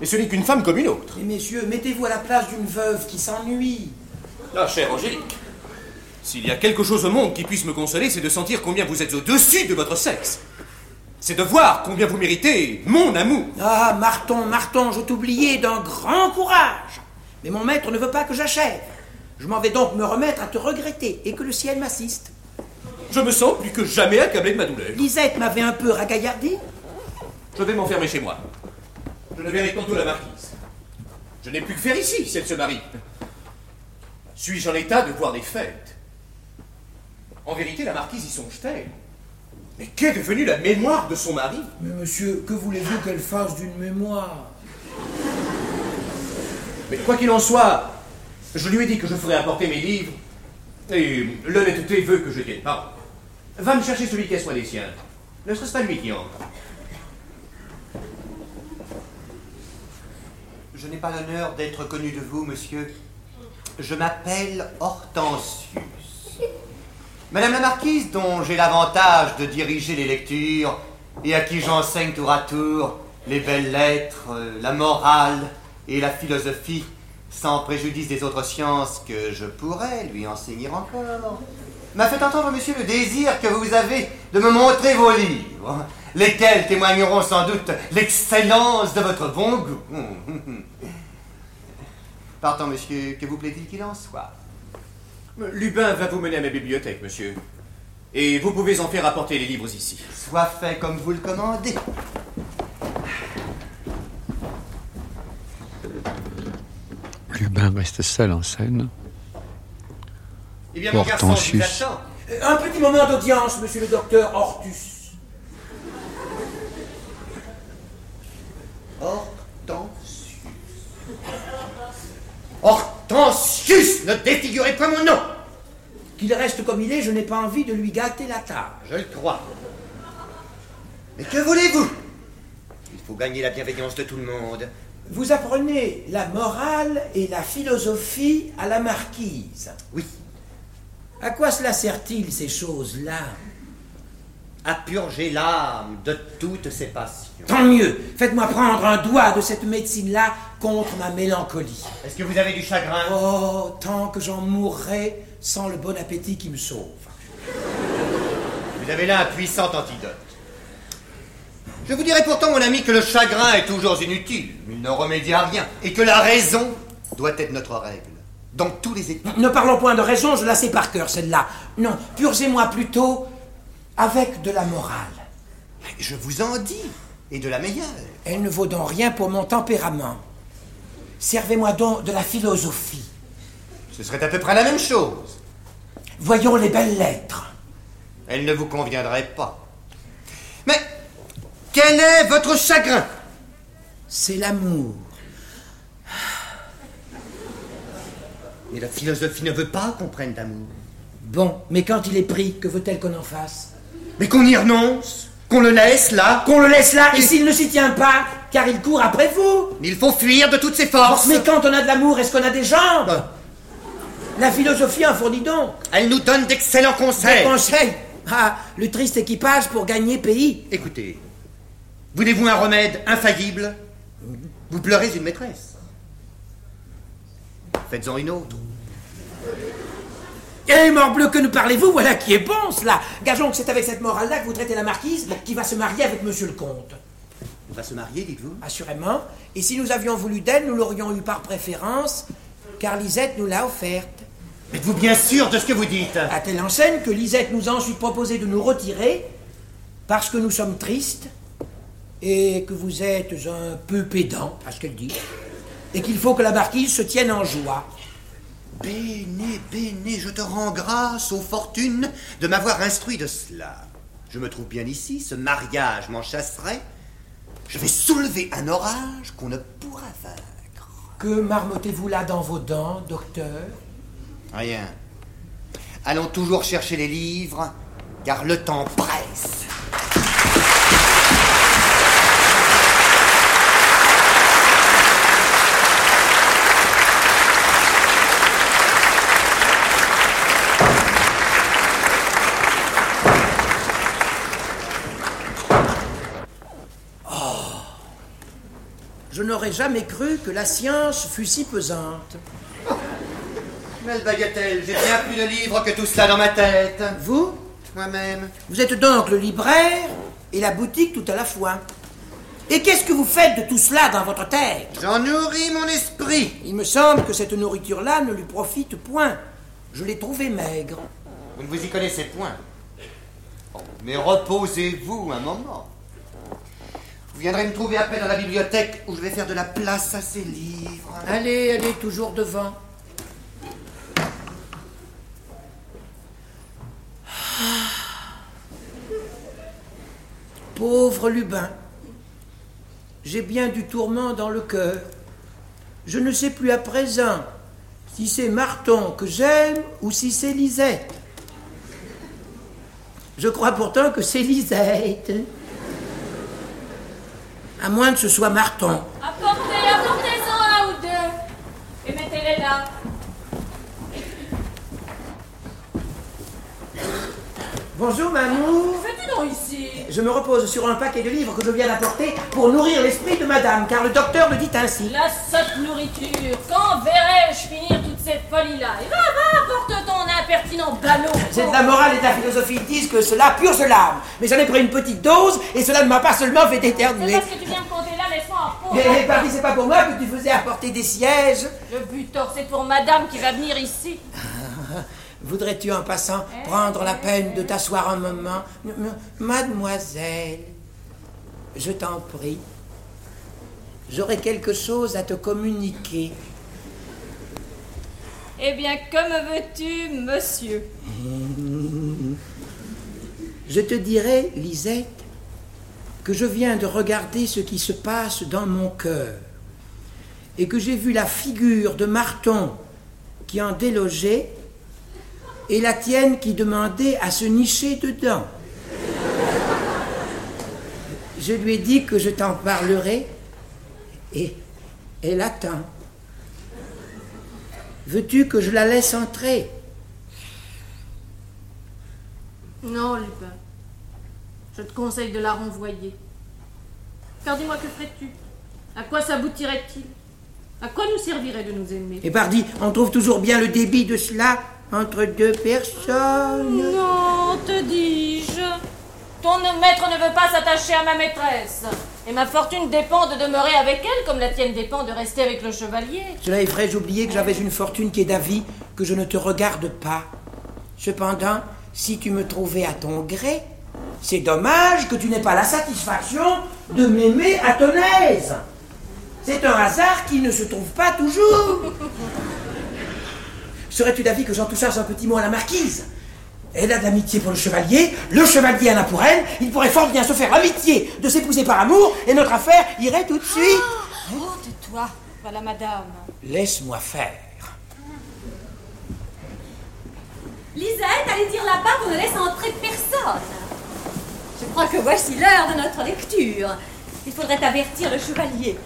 et ce n'est qu'une femme comme une autre. Mais messieurs, mettez-vous à la place d'une veuve qui s'ennuie. Ah, chère Angélique, s'il y a quelque chose au monde qui puisse me consoler, c'est de sentir combien vous êtes au-dessus de votre sexe. C'est de voir combien vous méritez mon amour. Ah, Marton, Marton, je t'oubliais d'un grand courage. Mais mon maître ne veut pas que j'achève. Je m'en vais donc me remettre à te regretter et que le ciel m'assiste. Je me sens plus que jamais accablé de ma douleur. Lisette m'avait un peu ragaillardé. Je vais m'enfermer chez moi. Je ne verrai tantôt la marquise. Je n'ai plus que faire ici si elle se marie. Suis-je en état de voir des fêtes? En vérité, la marquise y songe-t-elle? Mais qu'est devenue la mémoire de son mari? Mais monsieur, que voulez-vous qu'elle fasse d'une mémoire? Mais quoi qu'il en soit, je lui ai dit que je ferais apporter mes livres, et l'honnêteté veut que je tienne parole. Va me chercher celui qui a soin des siens. Ne serait-ce pas lui qui entre? Je n'ai pas l'honneur d'être connu de vous, monsieur. Je m'appelle Hortensius. Madame la marquise, dont j'ai l'avantage de diriger les lectures et à qui j'enseigne tour à tour les belles lettres, euh, la morale et la philosophie, sans préjudice des autres sciences que je pourrais lui enseigner encore, m'a fait entendre, monsieur, le désir que vous avez de me montrer vos livres, lesquels témoigneront sans doute l'excellence de votre bon goût. Partons, monsieur, que vous plaît-il qu'il en soit? Lubin va vous mener à ma bibliothèque, monsieur. Et vous pouvez en faire apporter les livres ici. Soit fait comme vous le commandez. Lubin reste seul en scène. Eh bien, mon garçon, vous. Euh, Un petit moment d'audience, monsieur le docteur Hortus. Hortensius. Hortensius Ne défigurez pas mon nom Qu'il reste comme il est, je n'ai pas envie de lui gâter la tâche. Je le crois. Mais que voulez-vous? Il faut gagner la bienveillance de tout le monde. Vous apprenez la morale et la philosophie à la marquise. Oui, À quoi cela sert-il, ces choses-là? À purger l'âme de toutes ses passions. Tant mieux. Faites-moi prendre un doigt de cette médecine-là contre ma mélancolie. Est-ce que vous avez du chagrin? Oh, tant que j'en mourrai sans le bon appétit qui me sauve. Vous avez là un puissant antidote. Je vous dirai pourtant, mon ami, que le chagrin est toujours inutile. Il ne remédie à rien. Et que la raison doit être notre règle. Dans tous les états. Ne parlons point de raison, je la sais par cœur, celle-là. Non, purgez-moi plutôt avec de la morale. Je vous en dis. Et de la meilleure. Elle ne vaut donc rien pour mon tempérament. Servez-moi donc de la philosophie. Ce serait à peu près la même chose. Voyons les belles lettres. Elle ne vous conviendrait pas. Mais quel est votre chagrin? C'est l'amour. Mais la philosophie ne veut pas qu'on prenne d'amour. Bon, mais quand il est pris, que veut-elle qu'on en fasse? Mais qu'on y renonce? Qu'on le laisse là Qu'on le laisse là, et s'il ne s'y tient pas, car il court après vous Il faut fuir de toutes ses forces Mais quand on a de l'amour, est-ce qu'on a des jambes? La philosophie en fournit donc. Elle nous donne d'excellents conseils. Des conseils Ah, le triste équipage pour gagner pays. Écoutez, voulez-vous un remède infaillible? Vous pleurez une maîtresse. Faites-en une autre. Eh, morbleu, que nous parlez-vous? Voilà qui est bon, cela Gageons que c'est avec cette morale-là que vous traitez la marquise qui va se marier avec monsieur le comte. Elle va se marier, dites-vous Assurément. Et si nous avions voulu d'elle, nous l'aurions eu par préférence, car Lisette nous l'a offerte. Êtes-vous bien sûr de ce que vous dites? À telle enseigne que Lisette nous a ensuite proposé de nous retirer, parce que nous sommes tristes, et que vous êtes un peu pédant, à ce qu'elle dit, et qu'il faut que la marquise se tienne en joie. Béné, béné, je te rends grâce aux fortunes de m'avoir instruit de cela. Je me trouve bien ici, ce mariage m'en chasserait. Je vais soulever un orage qu'on ne pourra vaincre. Que marmottez-vous là dans vos dents, docteur? Rien. Allons toujours chercher les livres, car le temps presse. Je n'aurais jamais cru que la science fût si pesante. Belle bagatelle, j'ai bien plus de livres que tout cela dans ma tête. Vous Moi-même. Vous êtes donc le libraire et la boutique tout à la fois. Et qu'est-ce que vous faites de tout cela dans votre tête J'en nourris mon esprit. Il me semble que cette nourriture-là ne lui profite point. Je l'ai trouvé maigre. Vous ne vous y connaissez point. Bon, mais reposez-vous un moment. Vous viendrez me trouver après dans la bibliothèque où je vais faire de la place à ces livres. Allez, allez, toujours devant. Pauvre Lubin, j'ai bien du tourment dans le cœur. Je ne sais plus à présent si c'est Marton que j'aime ou si c'est Lisette. Je crois pourtant que c'est Lisette. À moins que ce soit Marton. Apportez, apportez-en un ou deux. Et mettez-les là. Bonjour, Mamou. Fais-tu donc ici? Je me repose sur un paquet de livres que je viens d'apporter pour nourrir l'esprit de madame, car le docteur le dit ainsi. La sotte nourriture. Quand verrai-je finir toutes ces folies-là Et va, va, apporte ton impertinent ballot. C'est de la morale et de la philosophie. Ils disent que cela purge l'âme. Mais j'en ai pris une petite dose et cela ne m'a pas seulement fait C'est éternuer. parce que tu viens me compter là, laisse-moi en. Mais pardi, c'est pas pour moi que tu faisais apporter des sièges. Le butor, c'est pour madame qui va venir ici. Voudrais-tu en passant prendre la peine de t'asseoir un moment? Mademoiselle, je t'en prie, j'aurais quelque chose à te communiquer. Eh bien, comme veux-tu, monsieur Je te dirai, Lisette, que je viens de regarder ce qui se passe dans mon cœur et que j'ai vu la figure de Marton qui en délogeait et la tienne qui demandait à se nicher dedans. Je lui ai dit que je t'en parlerai et elle attend. Veux-tu que je la laisse entrer? Non, Lupin. Je te conseille de la renvoyer. Car dis-moi, que ferais-tu? À quoi s'aboutirait-il? À quoi nous servirait de nous aimer? Et pardi, on trouve toujours bien le débit de cela entre deux personnes. Non, te dis-je. Ton maître ne veut pas s'attacher à ma maîtresse. Et ma fortune dépend de demeurer avec elle, comme la tienne dépend de rester avec le chevalier. Cela est vrai, j'oubliais que j'avais une fortune qui est d'avis, que je ne te regarde pas. Cependant, si tu me trouvais à ton gré, c'est dommage que tu n'aies pas la satisfaction de m'aimer à ton aise. C'est un hasard qui ne se trouve pas toujours. Serais-tu d'avis que j'en touchasse un petit mot à la marquise? Elle a de l'amitié pour le chevalier, le chevalier en a pour elle, il pourrait fort bien se faire l'amitié de s'épouser par amour, et notre affaire irait tout de suite. Oh, tais-toi. Voilà, madame. Laisse-moi faire. Lisette, allez dire là-bas qu'on ne laisse entrer personne. Je crois que voici l'heure de notre lecture. Il faudrait avertir le chevalier.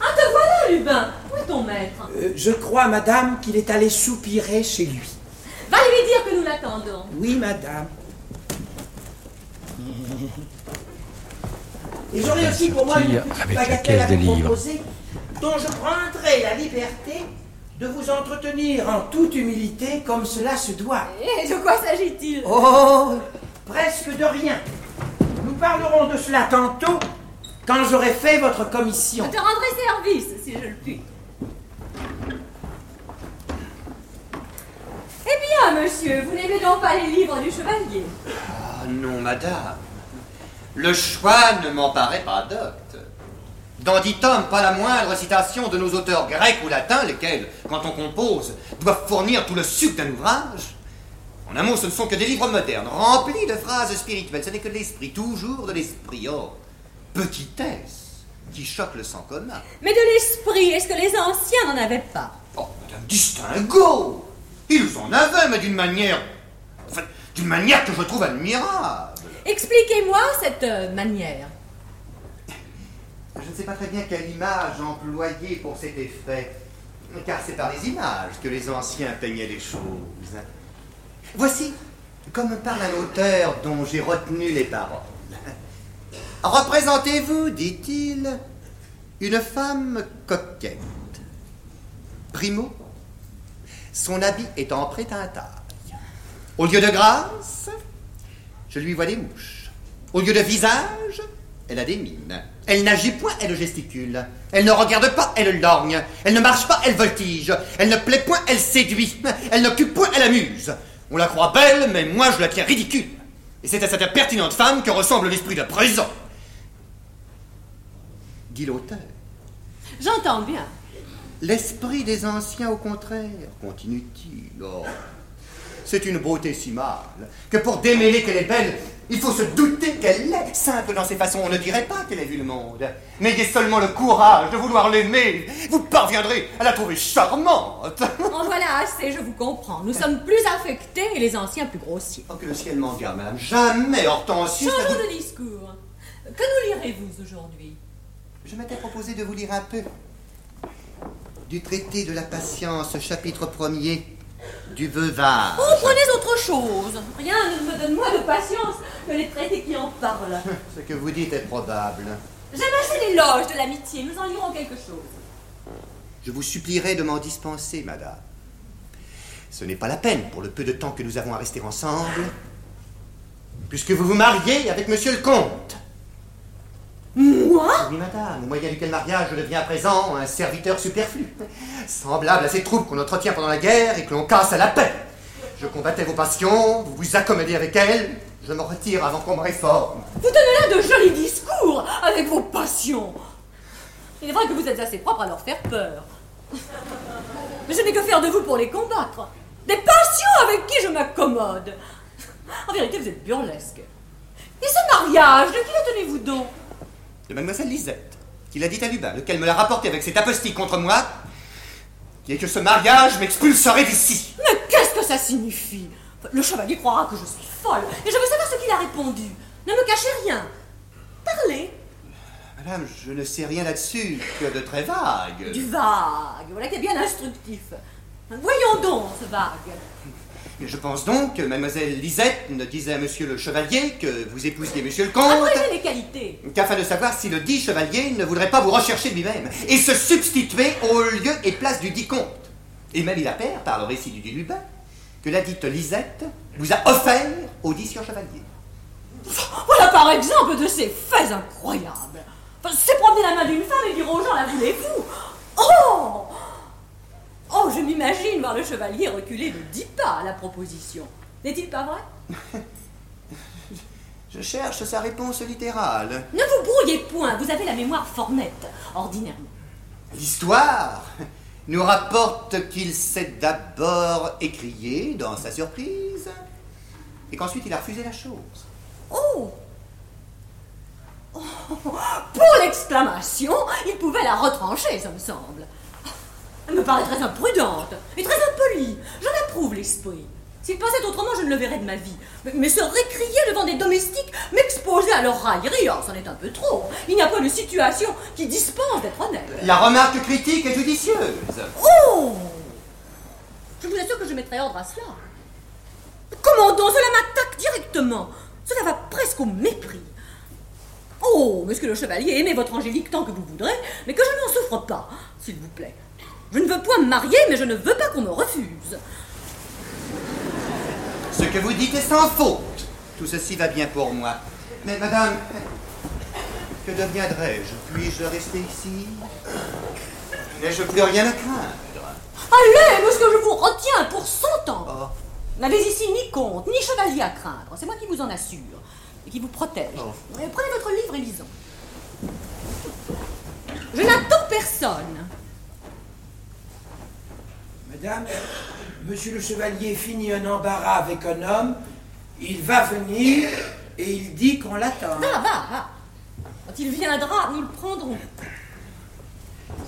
Ah, te voilà, Lubin. Où est ton maître? Euh, je crois, madame, qu'il est allé soupirer chez lui. Va lui dire que nous l'attendons. Oui, madame. Et j'aurai aussi pour moi une petite avec la bagatelle à vous livres. proposer, dont je prendrai la liberté de vous entretenir en toute humilité comme cela se doit. Et de quoi s'agit-il? Oh, presque de rien. Nous parlerons de cela tantôt quand j'aurai fait votre commission. Je te rendrai service, si je le puis. Eh bien, monsieur, vous n'aimez donc pas les livres du chevalier? Ah non, madame. Le choix ne m'en paraît pas adopte. Dans dix tomes, pas la moindre citation de nos auteurs grecs ou latins, lesquels, quand on compose, doivent fournir tout le sucre d'un ouvrage. En un mot, ce ne sont que des livres modernes, remplis de phrases spirituelles. Ce n'est que de l'esprit, toujours de l'esprit. Oh, petitesse qui choque le sang commun. Mais de l'esprit, est-ce que les anciens n'en avaient pas? Oh, madame, distingo Ils en avaient, mais d'une manière. Enfin, d'une manière que je trouve admirable. Expliquez-moi cette euh, manière. Je ne sais pas très bien quelle image employer pour cet effet, car c'est par les images que les anciens peignaient les choses. Voici comme parle un auteur dont j'ai retenu les paroles. Représentez-vous, dit-il, une femme coquette. Primo, son habit en prêt à. Au lieu de grâce, je lui vois des mouches. Au lieu de visage, elle a des mines. Elle n'agit point, elle gesticule. Elle ne regarde pas, elle lorgne. Elle ne marche pas, elle voltige. Elle ne plaît point, elle séduit. Elle n'occupe point, elle amuse. On la croit belle, mais moi je la tiens ridicule. Et c'est à cette pertinente femme que ressemble l'esprit de présent. Dit l'auteur. J'entends bien. L'esprit des anciens, au contraire, continue-t-il. Oh, c'est une beauté si mâle que pour démêler qu'elle est belle, il faut se douter qu'elle l'est. Simple dans ses façons, on ne dirait pas qu'elle ait vu le monde. N'ayez seulement le courage de vouloir l'aimer. Vous parviendrez à la trouver charmante. En voilà assez, je vous comprends. Nous sommes plus affectés et les anciens plus grossiers. Oh, que le ciel m'en garde, madame. Jamais Hortensius. n'a Changeons de discours. Que nous lirez-vous aujourd'hui? Je m'étais proposé de vous lire un peu du traité de la patience, chapitre 1er, du veuvage. Oh, prenez autre chose. Rien ne me donne moins de patience que les traités qui en parlent. Ce que vous dites est probable. J'aime assez l'éloge de l'amitié. Nous en lirons quelque chose. Je vous supplierai de m'en dispenser, madame. Ce n'est pas la peine pour le peu de temps que nous avons à rester ensemble, puisque vous vous mariez avec monsieur le comte. Moi Oui, madame, au moyen duquel mariage je deviens à présent un serviteur superflu, semblable à ces troupes qu'on entretient pendant la guerre et que l'on casse à la paix. Je combattais vos passions, vous vous accommodez avec elles, je me retire avant qu'on me réforme. Vous tenez là de jolis discours avec vos passions. Il est vrai que vous êtes assez propre à leur faire peur. Mais je n'ai que faire de vous pour les combattre. Des passions avec qui je m'accommode. En vérité, vous êtes burlesque. Et ce mariage, de qui le tenez-vous donc? De mademoiselle Lisette, qui l'a dit à Lubin, lequel me l'a rapporté avec cette apostie contre moi, qui est que ce mariage m'expulserait d'ici. Mais qu'est-ce que ça signifie? Le chevalier croira que je suis folle. Et je veux savoir ce qu'il a répondu. Ne me cachez rien. Parlez. Madame, je ne sais rien là-dessus que de très vague. Du vague. Voilà qui est bien instructif. Voyons donc ce vague. Je pense donc que mademoiselle Lisette ne disait à monsieur le chevalier que vous épousiez monsieur le comte, Abrégez les qualités? qu'afin de savoir si le dit chevalier ne voudrait pas vous rechercher lui-même et se substituer au lieu et place du dit comte. Et même il appert, par le récit du dit Lubin, que la dite Lisette vous a offert au dit sieur chevalier. Voilà par exemple de ces faits incroyables. C'est promener la main d'une femme et dire aux gens la voulez-vous? Je m'imagine voir le chevalier reculer de dix pas à la proposition. N'est-il pas vrai? Je cherche sa réponse littérale. Ne vous brouillez point, vous avez la mémoire fort nette, ordinairement. L'histoire nous rapporte qu'il s'est d'abord écrié, dans sa surprise, et qu'ensuite il a refusé la chose. Oh Oh, Pour l'exclamation, il pouvait la retrancher, ça me semble. Elle me paraît très imprudente et très impolie. J'en approuve l'esprit. S'il pensait autrement, je ne le verrais de ma vie. Mais, mais se récrier devant des domestiques, m'exposer à leur raillerie, oh, c'en est un peu trop. Il n'y a pas de situation qui dispense d'être honnête. La remarque critique est judicieuse. Oh Je vous assure que je mettrai ordre à cela. Comment donc Cela m'attaque directement. Cela va presque au mépris. Oh, monsieur le chevalier, aimez votre angélique tant que vous voudrez, mais que je n'en souffre pas, s'il vous plaît. Je ne veux point me marier, mais je ne veux pas qu'on me refuse. Ce que vous dites est sans faute. Tout ceci va bien pour moi. Mais madame, que deviendrai-je? Puis-je rester ici? N'ai-je plus rien à craindre Allez, monsieur, je vous retiens pour cent ans. N'avez ici ni comte, ni chevalier à craindre. C'est moi qui vous en assure et qui vous protège. Euh, Prenez votre livre et lisons. Je n'attends personne. Madame, monsieur le chevalier finit un embarras avec un homme, il va venir et il dit qu'on l'attend. Va, va, va. Quand il viendra, nous le prendrons.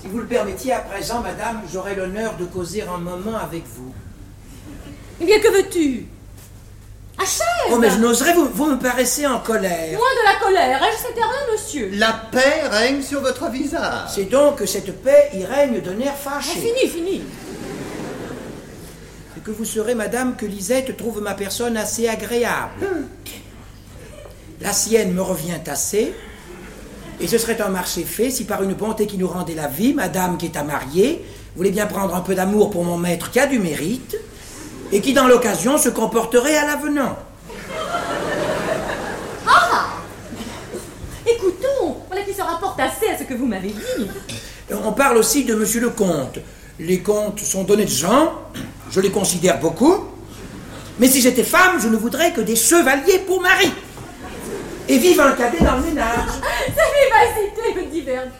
Si vous le permettiez à présent, madame, j'aurai l'honneur de causer un moment avec vous. Eh bien, que veux-tu? Achève Oh, mais je n'oserais, vous, vous me paraissez en colère. Loin de la colère, ai-je c'était rien, monsieur La paix règne sur votre visage. C'est donc que cette paix y règne d'un air Ah, fâché. Fini, fini. Que vous saurez, madame, que Lisette trouve ma personne assez agréable. La sienne me revient assez. Et ce serait un marché fait si par une bonté qui nous rendait la vie, madame qui est à marier, voulait bien prendre un peu d'amour pour mon maître qui a du mérite, et qui dans l'occasion se comporterait à l'avenant. Ah Écoutons, voilà qui se rapporte assez à ce que vous m'avez dit. On parle aussi de monsieur le comte. Les comtes sont d'honnêtes gens, je les considère beaucoup. Mais si j'étais femme, je ne voudrais que des chevaliers pour mari. Et vive un cadet dans le ménage. Sa vivacité me divertit.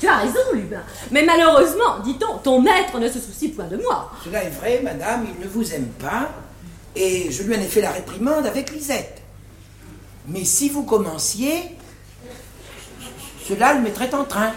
Tu as raison, Lubin. Mais malheureusement, dit-on, ton maître ne se soucie point de moi. Cela est vrai, madame, il ne vous aime pas, et je lui en ai fait la réprimande avec Lisette. Mais si vous commenciez, cela le mettrait en train.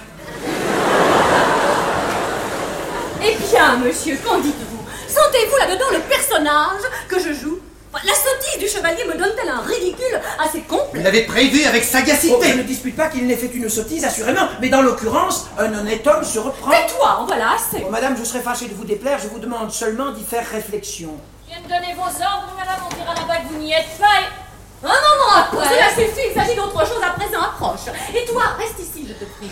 Eh bien, monsieur, qu'en dites-vous? Sentez-vous là-dedans le personnage que je joue? La sottise du chevalier me donne-t-elle un ridicule assez Vous complet l'avez prévu avec sagacité. Oh, je ne dispute pas qu'il n'ait fait une sottise, assurément, mais dans l'occurrence, un honnête homme se reprend. Tais-toi, en voilà assez. Bon, madame, je serais fâché de vous déplaire, je vous demande seulement d'y faire réflexion. Je viens de donner vos ordres, madame, on dira là-bas que vous n'y êtes pas et... Un moment après Cela suffit, il s'agit d'autre chose à présent, approche. Et toi, reste ici, je te prie.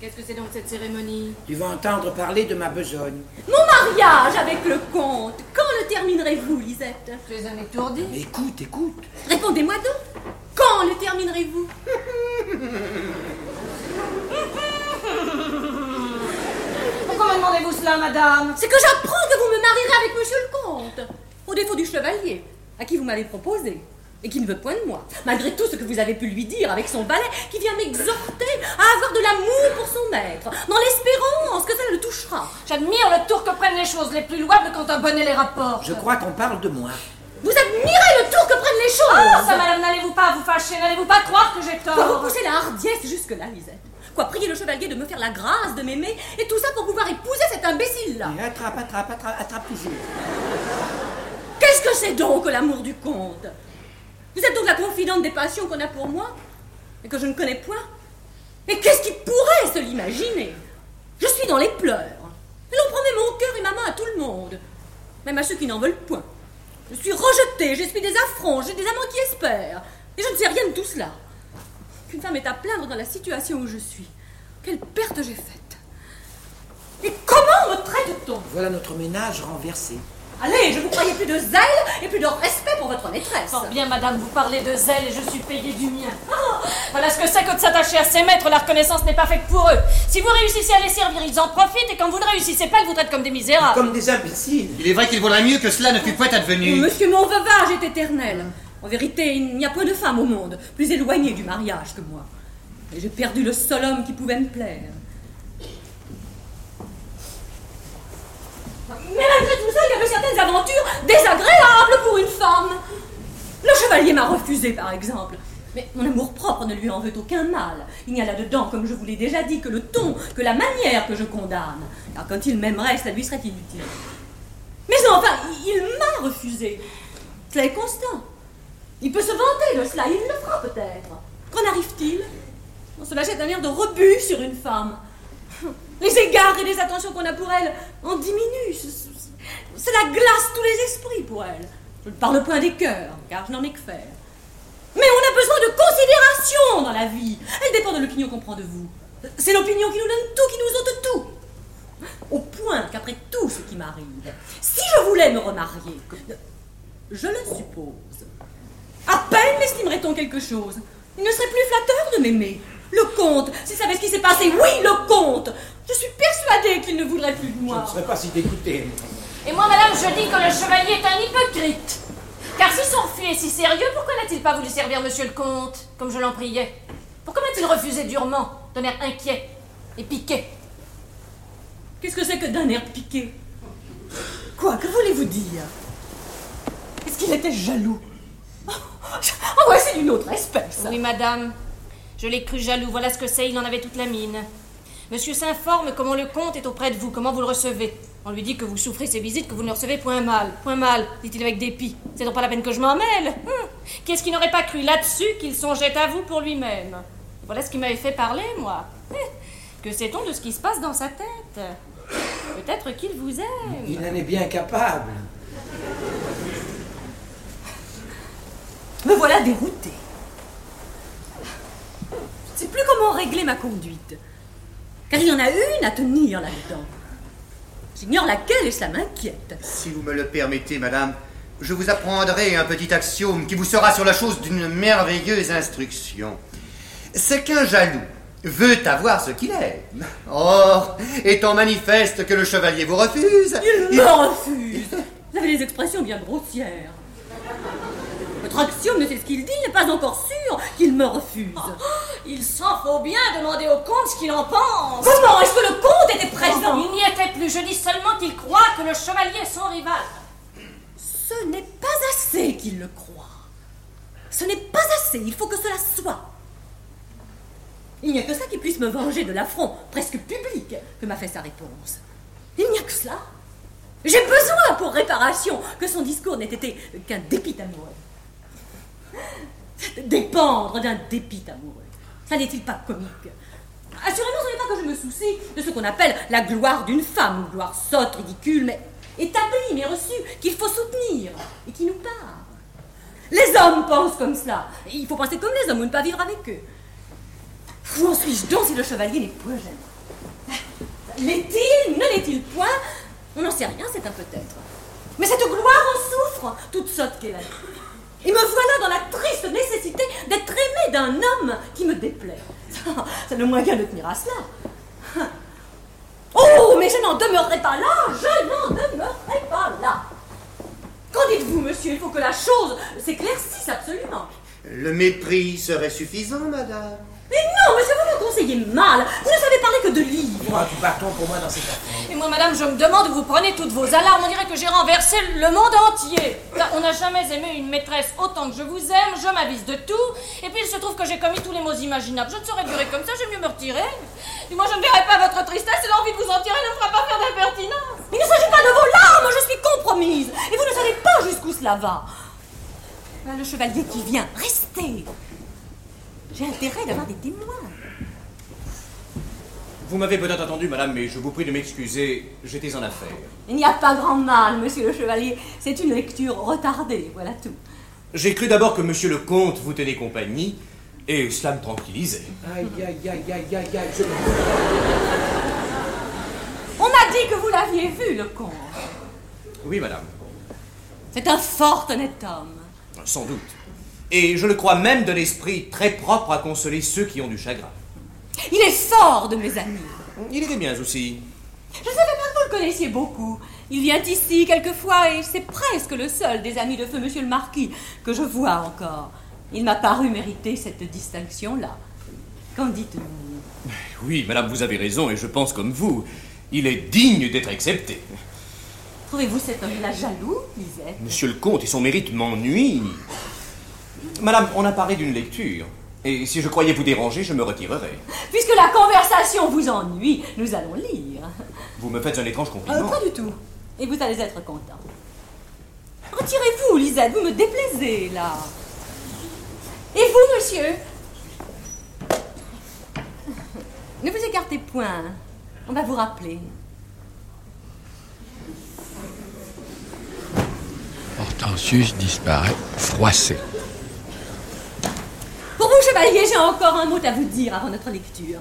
Qu'est-ce que c'est donc cette cérémonie Tu vas entendre parler de ma besogne. Mon mariage avec le comte, quand le terminerez-vous, Lisette? Tu es un étourdi? Mais écoute, écoute. Répondez-moi donc. Quand le terminerez-vous? Pourquoi me demandez-vous cela, madame? C'est que j'apprends que vous me marierez avec monsieur le comte. Au défaut du chevalier, à qui vous m'avez proposé. Et qui ne veut point de moi, malgré tout ce que vous avez pu lui dire avec son valet, qui vient m'exhorter à avoir de l'amour pour son maître, dans l'espérance que ça le touchera. J'admire le tour que prennent les choses les plus louables quand un bonnet les rapporte. Je crois qu'on parle de moi. Vous admirez le tour que prennent les choses Oh, ça, madame, n'allez-vous pas vous fâcher, n'allez-vous pas croire que j'ai Quoi tort repousser la hardiesse jusque-là, Lisette Quoi prier le chevalier de me faire la grâce de m'aimer, et tout ça pour pouvoir épouser cet imbécile-là? Et attrape, attrape, attrape, attrape toujours. Qu'est-ce que c'est donc l'amour du comte? Vous êtes donc la confidente des passions qu'on a pour moi Et que je ne connais point Et qu'est-ce qui pourrait se l'imaginer? Je suis dans les pleurs. Et l'on promet mon cœur et ma main à tout le monde, même à ceux qui n'en veulent point. Je suis rejetée, j'essuie des affronts, j'ai des amants qui espèrent. Et je ne sais rien de tout cela. Qu'une femme est à plaindre dans la situation où je suis. Quelle perte j'ai faite. Et comment me traite-t-on? Voilà notre ménage renversé. Allez, je vous croyais plus de zèle et plus de respect pour votre maîtresse. Fort bien, madame, vous parlez de zèle et je suis payée du mien. Voilà ce que c'est que de s'attacher à ses maîtres. La reconnaissance n'est pas faite pour eux. Si vous réussissez à les servir, ils en profitent et quand vous ne réussissez pas, ils vous traitent comme des misérables. Comme des imbéciles. Il est vrai qu'il vaudrait mieux que cela ne fût point advenu. Monsieur mon veuvage est éternel. En vérité, il n'y a point de femme au monde plus éloignée du mariage que moi. Et j'ai perdu le seul homme qui pouvait me plaire. Mais malgré tout ça, il y avait certaines aventures désagréables pour une femme. Le chevalier m'a refusé, par exemple. Mais mon amour-propre ne lui en veut aucun mal. Il n'y a là-dedans, comme je vous l'ai déjà dit, que le ton, que la manière que je condamne. Car quand il m'aimerait, ça lui serait inutile. Mais enfin, il m'a refusé. Cela est constant. Il peut se vanter de cela, il le fera peut-être. Qu'en arrive-t-il? Cela jette un air de rebut sur une femme. Les égards et les attentions qu'on a pour elle en diminuent. Cela glace tous les esprits pour elle. Je ne parle point des cœurs, car je n'en ai que faire. Mais on a besoin de considération dans la vie. Elle dépend de l'opinion qu'on prend de vous. C'est l'opinion qui nous donne tout, qui nous ôte tout. Au point qu'après tout ce qui m'arrive, si je voulais me remarier, je le suppose, à peine m'estimerait-on quelque chose. Il ne serait plus flatteur de m'aimer. Le comte, s'il savait ce qui s'est passé, oui, le comte Je suis persuadée qu'il ne voudrait plus de moi. Je ne serais pas si dégoûté. Et moi, madame, je dis que le chevalier est un hypocrite. Car si son refus est si sérieux, pourquoi n'a-t-il pas voulu servir monsieur le comte, comme je l'en priais? Pourquoi m'a-t-il refusé durement, d'un air inquiet et piqué? Qu'est-ce que c'est que d'un air piqué? Quoi Que voulez-vous dire? Est-ce qu'il était jaloux? Oh, ouais, c'est d'une autre espèce Oui, madame. Je l'ai cru jaloux, voilà ce que c'est, il en avait toute la mine. Monsieur s'informe comment le comte est auprès de vous, comment vous le recevez. On lui dit que vous souffrez ses visites, que vous ne le recevez point mal. Point mal, dit-il avec dépit. C'est donc pas la peine que je m'en mêle. Hum. Qu'est-ce qui n'aurait pas cru là-dessus qu'il songeait à vous pour lui-même? Voilà ce qui m'avait fait parler, moi. Hum. Que sait-on de ce qui se passe dans sa tête? Peut-être qu'il vous aime. Il en est bien capable. Me voilà déroutée. Je ne sais plus comment régler ma conduite. Car il y en a une à tenir là-dedans. J'ignore laquelle et ça m'inquiète. Si vous me le permettez, madame, je vous apprendrai un petit axiome qui vous sera sur la chose d'une merveilleuse instruction. C'est qu'un jaloux veut avoir ce qu'il est. Or, étant manifeste que le chevalier vous refuse... Il me refuse Vous avez des expressions bien grossières. Axiome ne sait ce qu'il dit, il n'est pas encore sûr qu'il me refuse. Oh, il s'en faut bien demander au comte ce qu'il en pense. Comment Est-ce que le comte était présent? Il n'y était plus. Je dis seulement qu'il croit que le chevalier est son rival. Ce n'est pas assez qu'il le croit. Ce n'est pas assez. Il faut que cela soit. Il n'y a que ça qui puisse me venger de l'affront presque public que m'a fait sa réponse. Il n'y a que cela. J'ai besoin pour réparation que son discours n'ait été qu'un dépit amoureux. Dépendre d'un dépit amoureux. Ça n'est-il pas comique Assurément, ce n'est pas que je me soucie de ce qu'on appelle la gloire d'une femme, gloire sotte, ridicule, mais établie, mais reçue, qu'il faut soutenir et qui nous parle. Les hommes pensent comme cela. Il faut penser comme les hommes ou ne pas vivre avec eux. Où en suis-je donc si le chevalier n'est point jaloux L'est-il Ne l'est-il point? On n'en sait rien, c'est un peut-être. Mais cette gloire en souffre, toute sotte qu'elle a. Et me voilà dans la triste nécessité d'être aimé d'un homme qui me déplaît. C'est le moyen de tenir à cela. Oh, mais je n'en demeurerai pas là Je n'en demeurerai pas là Qu'en dites-vous, monsieur? Il faut que la chose s'éclaircisse absolument. Le mépris serait suffisant, madame. Mais non, monsieur, vous me conseillez mal. Vous ne savez parler que de livres. Moi, tu partons pour moi dans cette affaire. Et moi, madame, je me demande où vous prenez toutes vos alarmes. On dirait que j'ai renversé le monde entier. Car on n'a jamais aimé une maîtresse autant que je vous aime. Je m'avise de tout. Et puis il se trouve que j'ai commis tous les mots imaginables. Je ne saurais durer comme ça. J'aime mieux me retirer. Et moi, je ne verrai pas votre tristesse. Et l'envie de vous en tirer ne fera pas faire d'impertinence. Il ne s'agit pas de vos larmes. Je suis compromise. Et vous ne savez pas jusqu'où cela va. Ah, le chevalier qui vient, restez. J'ai intérêt d'avoir des témoins. Vous m'avez peut-être attendu, madame, mais je vous prie de m'excuser, j'étais en affaires. Il n'y a pas grand mal, monsieur le chevalier. C'est une lecture retardée, voilà tout. J'ai cru d'abord que monsieur le comte vous tenait compagnie, et cela me tranquillisait. Aïe, aïe, aïe, aïe, aïe, aïe. je- On m'a dit que vous l'aviez vu, le comte. Oui, madame, C'est un fort honnête homme. sans doute. Et je le crois même de l'esprit très propre à consoler ceux qui ont du chagrin. Il est fort de mes amis. Il était bien aussi. Je ne savais pas que vous le connaissiez beaucoup. Il vient ici quelquefois et c'est presque le seul des amis de feu monsieur le marquis que je vois encore. Il m'a paru mériter cette distinction-là. Qu'en dites-vous? Oui, madame, vous avez raison, et je pense comme vous. Il est digne d'être accepté. Trouvez-vous cet homme-là jaloux, Lisette? Monsieur le comte et son mérite m'ennuient. Madame, on a parlé d'une lecture. Et si je croyais vous déranger, je me retirerais. Puisque la conversation vous ennuie, nous allons lire. Vous me faites un étrange Euh, compliment. pas du tout. Et vous allez être content. Retirez-vous, Lisette, vous me déplaisez, là. Et vous, monsieur? Ne vous écartez point. On va vous rappeler. Hortensius disparaît, froissé. Pour vous, chevalier, j'ai encore un mot à vous dire avant notre lecture.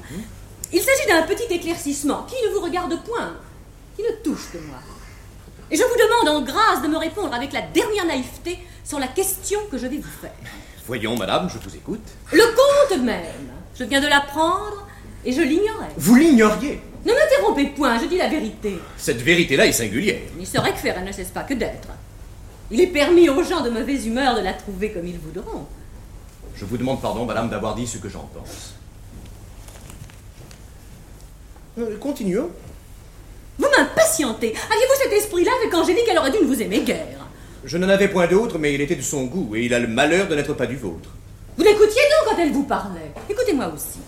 Il s'agit d'un petit éclaircissement qui ne vous regarde point, qui ne touche que moi. Et je vous demande en grâce de me répondre avec la dernière naïveté sur la question que je vais vous faire. Voyons, madame, je vous écoute. Le conte même, je viens de l'apprendre et je l'ignorais. Vous l'ignoriez. Ne m'interrompez point, je dis la vérité. Cette vérité-là est singulière. Il serait que faire, elle ne cesse pas que d'être. Il est permis aux gens de mauvaise humeur de la trouver comme ils voudront. Je vous demande pardon, madame, d'avoir dit ce que j'en pense. Euh, continuons. Vous m'impatientez. Aviez-vous cet esprit-là avec Angélique Elle aurait dû ne vous aimer guère. Je n'en avais point d'autre, mais il était de son goût, et il a le malheur de n'être pas du vôtre. Vous l'écoutiez donc quand elle vous parlait. Écoutez-moi aussi.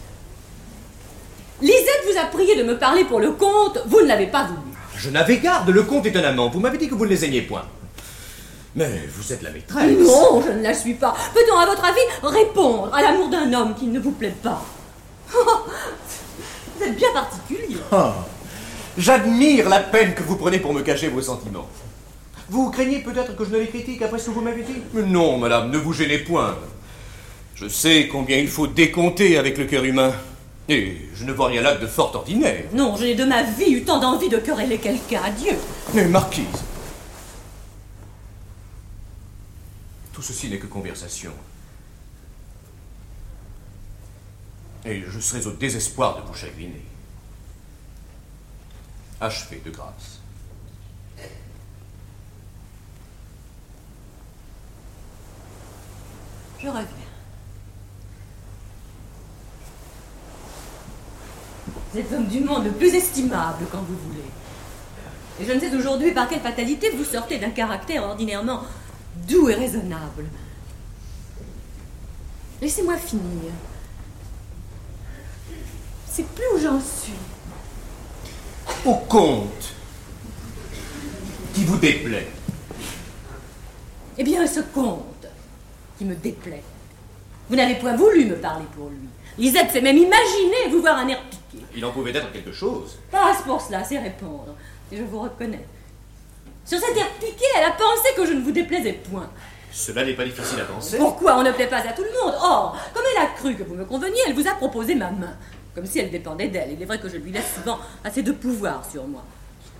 Lisette vous a prié de me parler pour le comte, vous ne l'avez pas voulu. Je n'avais garde, le comte est un amant. Vous m'avez dit que vous ne les aimiez point. Mais vous êtes la maîtresse. Non, je ne la suis pas. Peut-on, à votre avis, répondre à l'amour d'un homme qui ne vous plaît pas Oh, Vous êtes bien particulier. Ah, J'admire la peine que vous prenez pour me cacher vos sentiments. Vous craignez peut-être que je ne les critique après ce que vous m'avez dit? Mais non, madame, ne vous gênez point. Je sais combien il faut décompter avec le cœur humain. Et je ne vois rien là de fort ordinaire. Non, je n'ai de ma vie eu tant d'envie de quereller quelqu'un. Adieu. Mais marquise. Tout ceci n'est que conversation. Et je serais au désespoir de vous chagriner. Achevez de grâce. Je reviens. Vous êtes l'homme du monde le plus estimable quand vous voulez. Et je ne sais aujourd'hui par quelle fatalité vous sortez d'un caractère ordinairement doux et raisonnable. Laissez-moi finir. C'est plus où j'en suis. Au compte qui vous déplaît. Eh bien, ce comte qui me déplaît. Vous n'avez point voulu me parler pour lui. Lisette s'est même imaginé vous voir un air piqué. Il en pouvait être quelque chose. Passe pour cela, c'est répondre. Et je vous reconnais. Sur cet air piqué, elle a pensé que je ne vous déplaisais point. Cela n'est pas difficile à penser. Pourquoi on ne plaît pas à tout le monde? Or, comme elle a cru que vous me conveniez, elle vous a proposé ma main. Comme si elle dépendait d'elle. Il est vrai que je lui laisse souvent assez de pouvoir sur moi.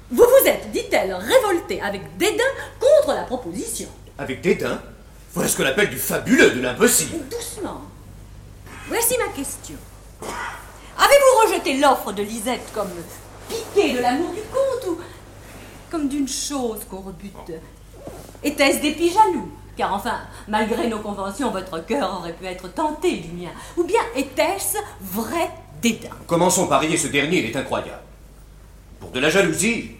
Vous vous êtes, dit-elle, révolté avec dédain contre la proposition. Avec dédain? Voilà ce qu'on appelle du fabuleux, de l'impossible. Doucement. Voici ma question. Avez-vous rejeté l'offre de Lisette comme piqué de l'amour du comte ou comme d'une chose qu'on rebute Était-ce dépit jaloux Car enfin, malgré nos conventions, votre cœur aurait pu être tenté du mien. Ou bien était-ce vrai dédain? Commençons par rier ce dernier, il est incroyable. Pour de la jalousie,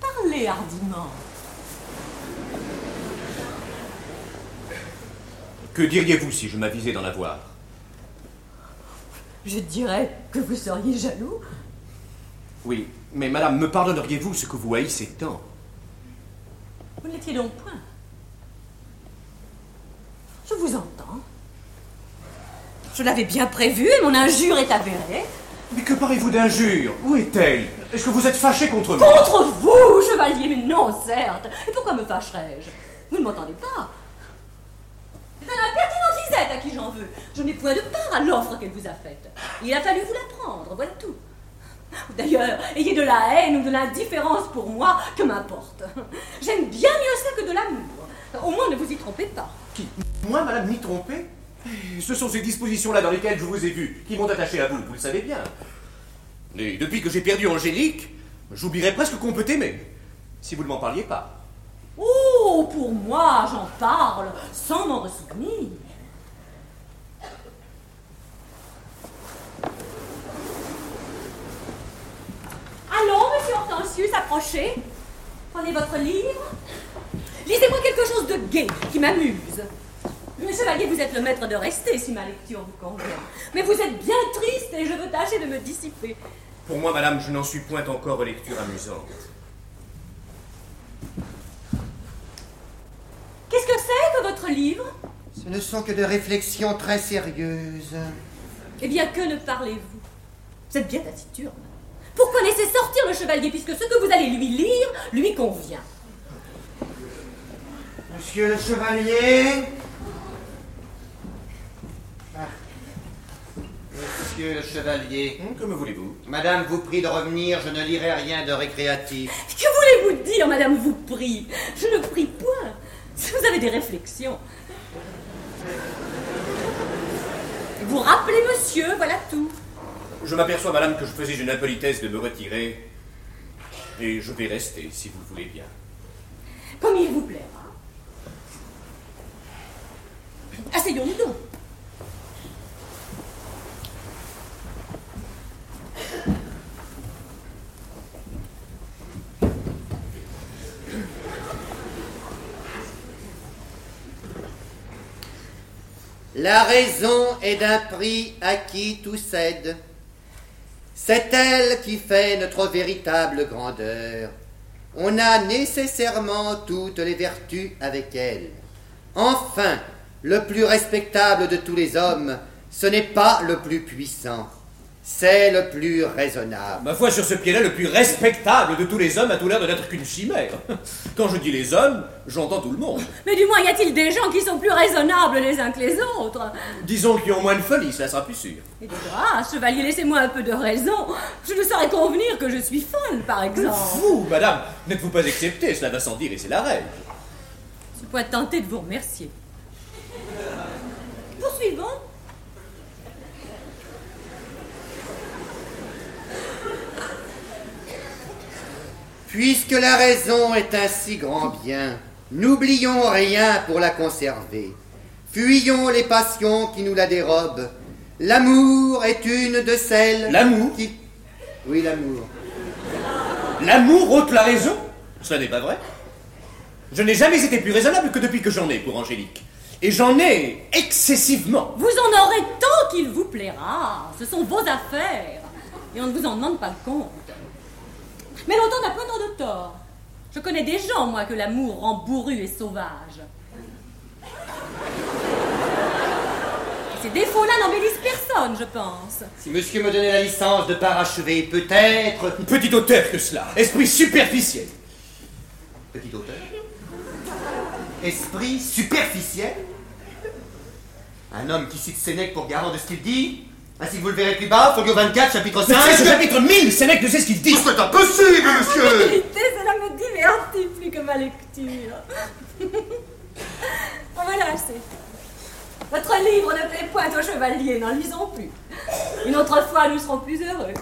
Parlez hardiment. que diriez-vous si je m'avisais d'en avoir? Je dirais que vous seriez jaloux. Oui, mais madame, me pardonneriez-vous ce que vous haïssez tant? Vous ne l'étiez donc point? Je vous entends. Je l'avais bien prévu et mon injure est avérée. Mais que parlez-vous d'injure? Où est-elle? Est-ce que vous êtes fâché contre moi? Contre vous, chevalier, mais non, certes. Et pourquoi me fâcherais-je? Vous ne m'entendez pas. C'est un impertinent à qui j'en veux. Je n'ai point de part à l'offre qu'elle vous a faite. Il a fallu vous la prendre, voilà tout. D'ailleurs, ayez de la haine ou de l'indifférence pour moi, que m'importe. J'aime bien mieux ça que de l'amour. Au moins, ne vous y trompez pas. Qui? Moi, madame, m'y tromper? Ce sont ces dispositions-là dans lesquelles je vous ai vu, qui m'ont attaché à vous, vous le savez bien. Et depuis que j'ai perdu Angélique, j'oublierais presque qu'on peut aimer, si vous ne m'en parliez pas. Oh, pour moi, j'en parle sans m'en ressouvenir. Allons, monsieur Hortensius, approchez. Prenez votre livre. Lisez-moi quelque chose de gai, qui m'amuse. Mais chevalier, vous êtes le maître de rester si ma lecture vous convient. Mais vous êtes bien triste et je veux tâcher de me dissiper. Pour moi, madame, je n'en suis point encore aux lectures amusantes. Qu'est-ce que c'est que votre livre? Ce ne sont que de réflexions très sérieuses. Eh bien, que ne parlez-vous? Vous êtes bien taciturne. Pourquoi laisser sortir le chevalier puisque ce que vous allez lui lire lui convient Monsieur le chevalier Ah. Monsieur le chevalier. Hum, Que me voulez-vous? Madame vous prie de revenir, je ne lirai rien de récréatif. Que voulez-vous dire, madame vous prie? Je ne prie point. Si vous avez des réflexions. Vous rappelez monsieur, voilà tout. Je m'aperçois, madame, que je faisais une impolitesse de me retirer. Et je vais rester, si vous le voulez bien. Comme il vous plaira. Asseyons-nous donc. La raison est d'un prix à qui tout cède. C'est elle qui fait notre véritable grandeur. On a nécessairement toutes les vertus avec elle. Enfin, le plus respectable de tous les hommes, ce n'est pas le plus puissant, c'est le plus raisonnable. Ma foi, sur ce pied-là, le plus respectable de tous les hommes a tout l'air de n'être qu'une chimère. Quand je dis les hommes, j'entends tout le monde. Mais du moins, y a-t-il des gens qui sont plus raisonnables les uns que les autres? Disons qu'ils ont moins de folie, cela sera plus sûr. Et de grâce, chevalier, laissez-moi un peu de raison. Je ne saurais convenir que je suis folle, par exemple. Vous, madame, n'êtes-vous pas acceptée Cela va sans dire et c'est la règle. Je suis point tentée de vous remercier. Poursuivons. Puisque la raison est un si grand bien, n'oublions rien pour la conserver. Fuyons les passions qui nous la dérobent. L'amour est une de celles L'amour qui... Oui, l'amour. L'amour ôte la raison Cela n'est pas vrai. Je n'ai jamais été plus raisonnable que depuis que j'en ai pour Angélique. Et j'en ai excessivement. Vous en aurez tant qu'il vous plaira. Ce sont vos affaires. Et on ne vous en demande pas le compte. Mais longtemps n'a point tant de tort. Je connais des gens, moi, que l'amour rend bourru et sauvage. Et ces défauts-là n'embellissent personne, je pense. Si monsieur me donnait la licence de parachever, peut-être... Petit auteur que cela. Esprit superficiel. Petit auteur Esprit superficiel Un homme qui cite Sénèque pour garant de ce qu'il dit ainsi que vous le verrez plus bas, folio 24, chapitre 5. Mais c'est ce chapitre 1000, Sénèque ne sait ce qu'il dit. C'est impossible, En monsieur vérité, cela me divertit plus que ma lecture. en voilà assez. Votre livre ne plaît point au chevalier, n'en lisons plus. Une autre fois, nous serons plus heureux.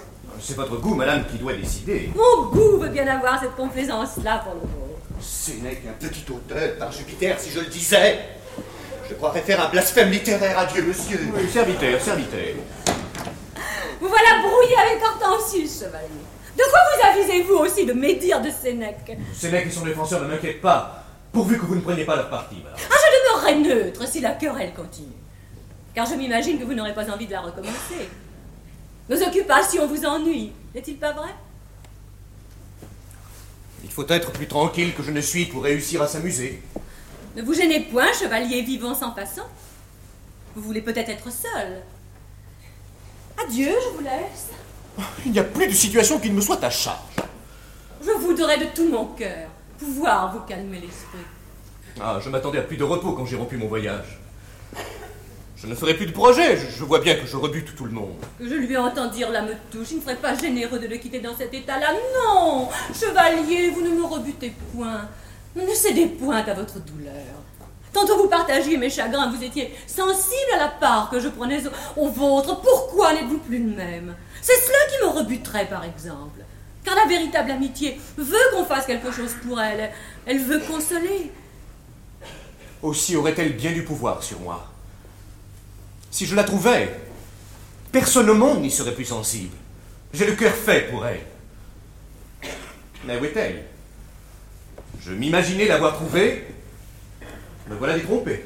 C'est votre goût, madame, qui doit décider. Mon goût veut bien avoir cette complaisance-là pour le vôtre. Sénèque, un petit auteur, par Jupiter, si je le disais. Je croirais faire un blasphème littéraire à Dieu, monsieur. Oui, serviteur, serviteur. Vous voilà brouillé avec Hortensius, chevalier. De quoi vous avisez-vous aussi de médire de Sénèque? Sénèque et son défenseur ne m'inquiètent pas, pourvu que vous ne preniez pas leur parti, madame. Ah, je demeurerai neutre si la querelle continue. Car je m'imagine que vous n'aurez pas envie de la recommencer. Nos occupations vous ennuient, n'est-il pas vrai? Il faut être plus tranquille que je ne suis pour réussir à s'amuser. Ne vous gênez point, chevalier vivant sans passant. Vous voulez peut-être être seul. Adieu, je vous laisse. Il n'y a plus de situation qui ne me soit à charge. Je voudrais de tout mon cœur pouvoir vous calmer l'esprit. Ah, je m'attendais à plus de repos quand j'ai rompu mon voyage. Je ne ferai plus de projet, je, je vois bien que je rebute tout le monde. Que je lui entende dire là me touche, il ne serait pas généreux de le quitter dans cet état-là. Non Chevalier, vous ne me rebutez point. Ne cédez point à votre douleur. Tantôt vous partagiez mes chagrins, vous étiez sensible à la part que je prenais au, vôtre. Pourquoi n'êtes-vous plus de même? C'est cela qui me rebuterait, par exemple. Car la véritable amitié veut qu'on fasse quelque chose pour elle. Elle veut consoler. Aussi aurait-elle bien du pouvoir sur moi. Si je la trouvais, personne au monde n'y serait plus sensible. J'ai le cœur fait pour elle. Mais où est-elle? Je m'imaginais l'avoir trouvé. Me voilà détrompé.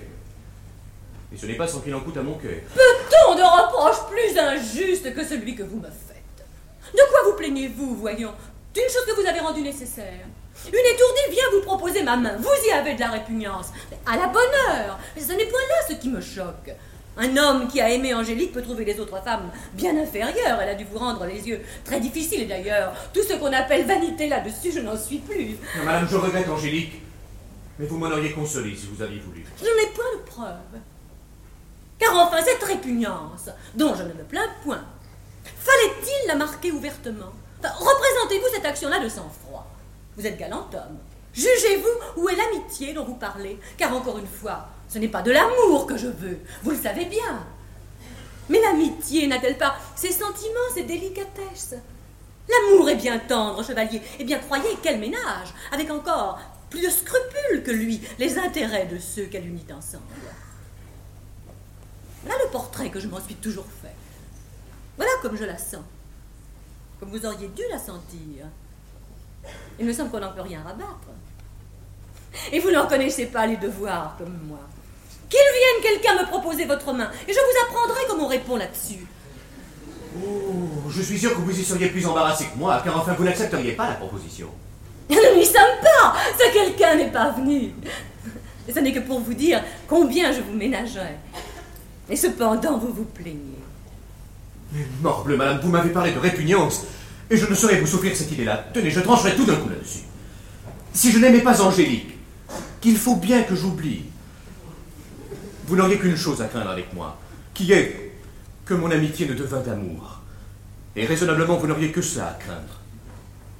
Et ce n'est pas sans qu'il en coûte à mon cœur. Peut-on de reproche plus injuste que celui que vous me faites? De quoi vous plaignez-vous, voyons D'une chose que vous avez rendue nécessaire? Une étourdie vient vous proposer ma main. Vous y avez de la répugnance. À la bonne heure. Mais ce n'est point là ce qui me choque. Un homme qui a aimé Angélique peut trouver les autres femmes bien inférieures. Elle a dû vous rendre les yeux très difficiles d'ailleurs. Tout ce qu'on appelle vanité là-dessus, je n'en suis plus. Non, madame, je regrette Angélique. Mais vous m'en auriez consolé si vous aviez voulu. Je n'en ai point de preuve. Car enfin, cette répugnance, dont je ne me plains point, fallait-il la marquer ouvertement? Enfin, Représentez-vous cette action-là de sang-froid. Vous êtes galant homme. Jugez-vous où est l'amitié dont vous parlez, car encore une fois, ce n'est pas de l'amour que je veux, vous le savez bien. Mais l'amitié n'a-t-elle pas ses sentiments, ses délicatesses? L'amour est bien tendre, chevalier, et bien croyez qu'elle ménage, avec encore plus de scrupules que lui, les intérêts de ceux qu'elle unit ensemble. Voilà le portrait que je m'en suis toujours fait. Voilà comme je la sens. Comme vous auriez dû la sentir. Il me semble qu'on n'en peut rien rabattre. Et vous n'en connaissez pas les devoirs comme moi. Qu'il vienne quelqu'un me proposer votre main, et je vous apprendrai comment on répond là-dessus. Oh, je suis sûr que vous y seriez plus embarrassé que moi, car enfin vous n'accepteriez pas la proposition. Nous n'y sommes pas Ce quelqu'un n'est pas venu Et ce n'est que pour vous dire combien je vous ménagerai. Et cependant, vous vous plaignez. Mais morble, madame, vous m'avez parlé de répugnance, et je ne saurais vous souffrir cette idée-là. Tenez, je trancherai tout d'un coup là-dessus. Si je n'aimais pas Angélique, qu'il faut bien que j'oublie, vous n'auriez qu'une chose à craindre avec moi, qui est que mon amitié ne devint d'amour. Et raisonnablement, vous n'auriez que cela à craindre.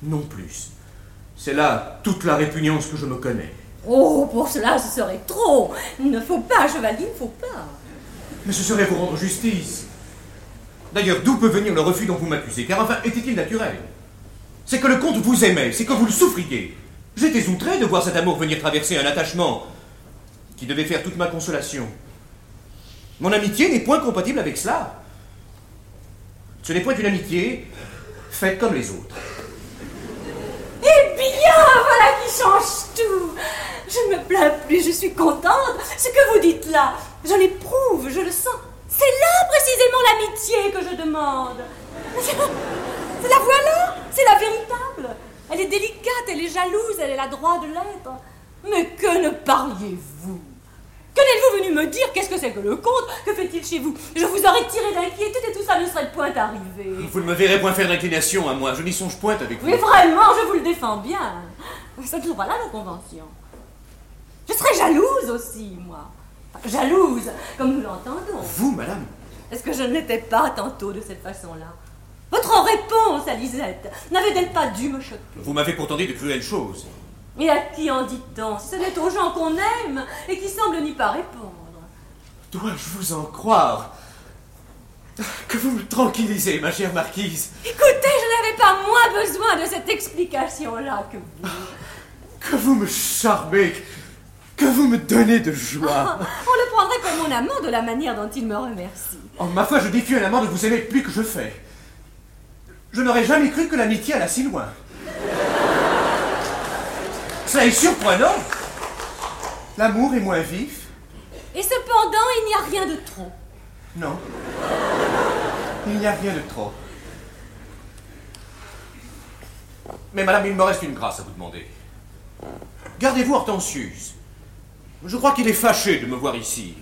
Non plus. C'est là toute la répugnance que je me connais. Oh, pour cela, ce serait trop Il ne faut pas, chevalier, il ne faut pas Mais ce serait vous rendre justice. D'ailleurs, d'où peut venir le refus dont vous m'accusez? Car enfin, était-il naturel? C'est que le comte vous aimait, c'est que vous le souffriez. J'étais outré de voir cet amour venir traverser un attachement qui devait faire toute ma consolation. Mon amitié n'est point compatible avec cela. Ce n'est point une amitié faite comme les autres. Eh bien, voilà qui change tout Je ne me plains plus, je suis contente. Ce que vous dites là, je l'éprouve, je le sens. C'est là précisément l'amitié que je demande. C'est la voilà, c'est la véritable. Elle est délicate, elle est jalouse, elle est la droit de l'être. Mais que ne parliez-vous? Que n'êtes-vous venu me dire Qu'est-ce que c'est que le conte Que fait-il chez vous Je vous aurais tiré d'inquiétude et tout ça ne serait point arrivé. Vous ne me verrez point faire d'inclination à moi, je n'y songe point avec vous. Mais vraiment, je vous le défends bien. C'est toujours là la convention. Je serais jalouse aussi, moi. Enfin, jalouse, comme nous l'entendons. Vous, madame Est-ce que je ne l'étais pas tantôt de cette façon-là Votre réponse à Lisette n'avait-elle pas dû me choquer Vous m'avez pourtant dit de cruelles choses. Et à qui en dit-on ce n'est aux gens qu'on aime et qui semblent n'y pas répondre. Dois-je vous en croire Que vous me tranquillisez, ma chère marquise. Écoutez, je n'avais pas moins besoin de cette explication-là que vous. Que vous me charmez, que vous me donnez de joie. On le prendrait comme mon amant de la manière dont il me remercie. En ma foi, je défie un amant de vous aimer plus que je fais. Je n'aurais jamais cru que l'amitié allât si loin. Cela est surprenant. L'amour est moins vif. Et cependant, il n'y a rien de trop. Non. Il n'y a rien de trop. Mais madame, il me reste une grâce à vous demander. Gardez-vous Hortensius. Je crois qu'il est fâché de me voir ici.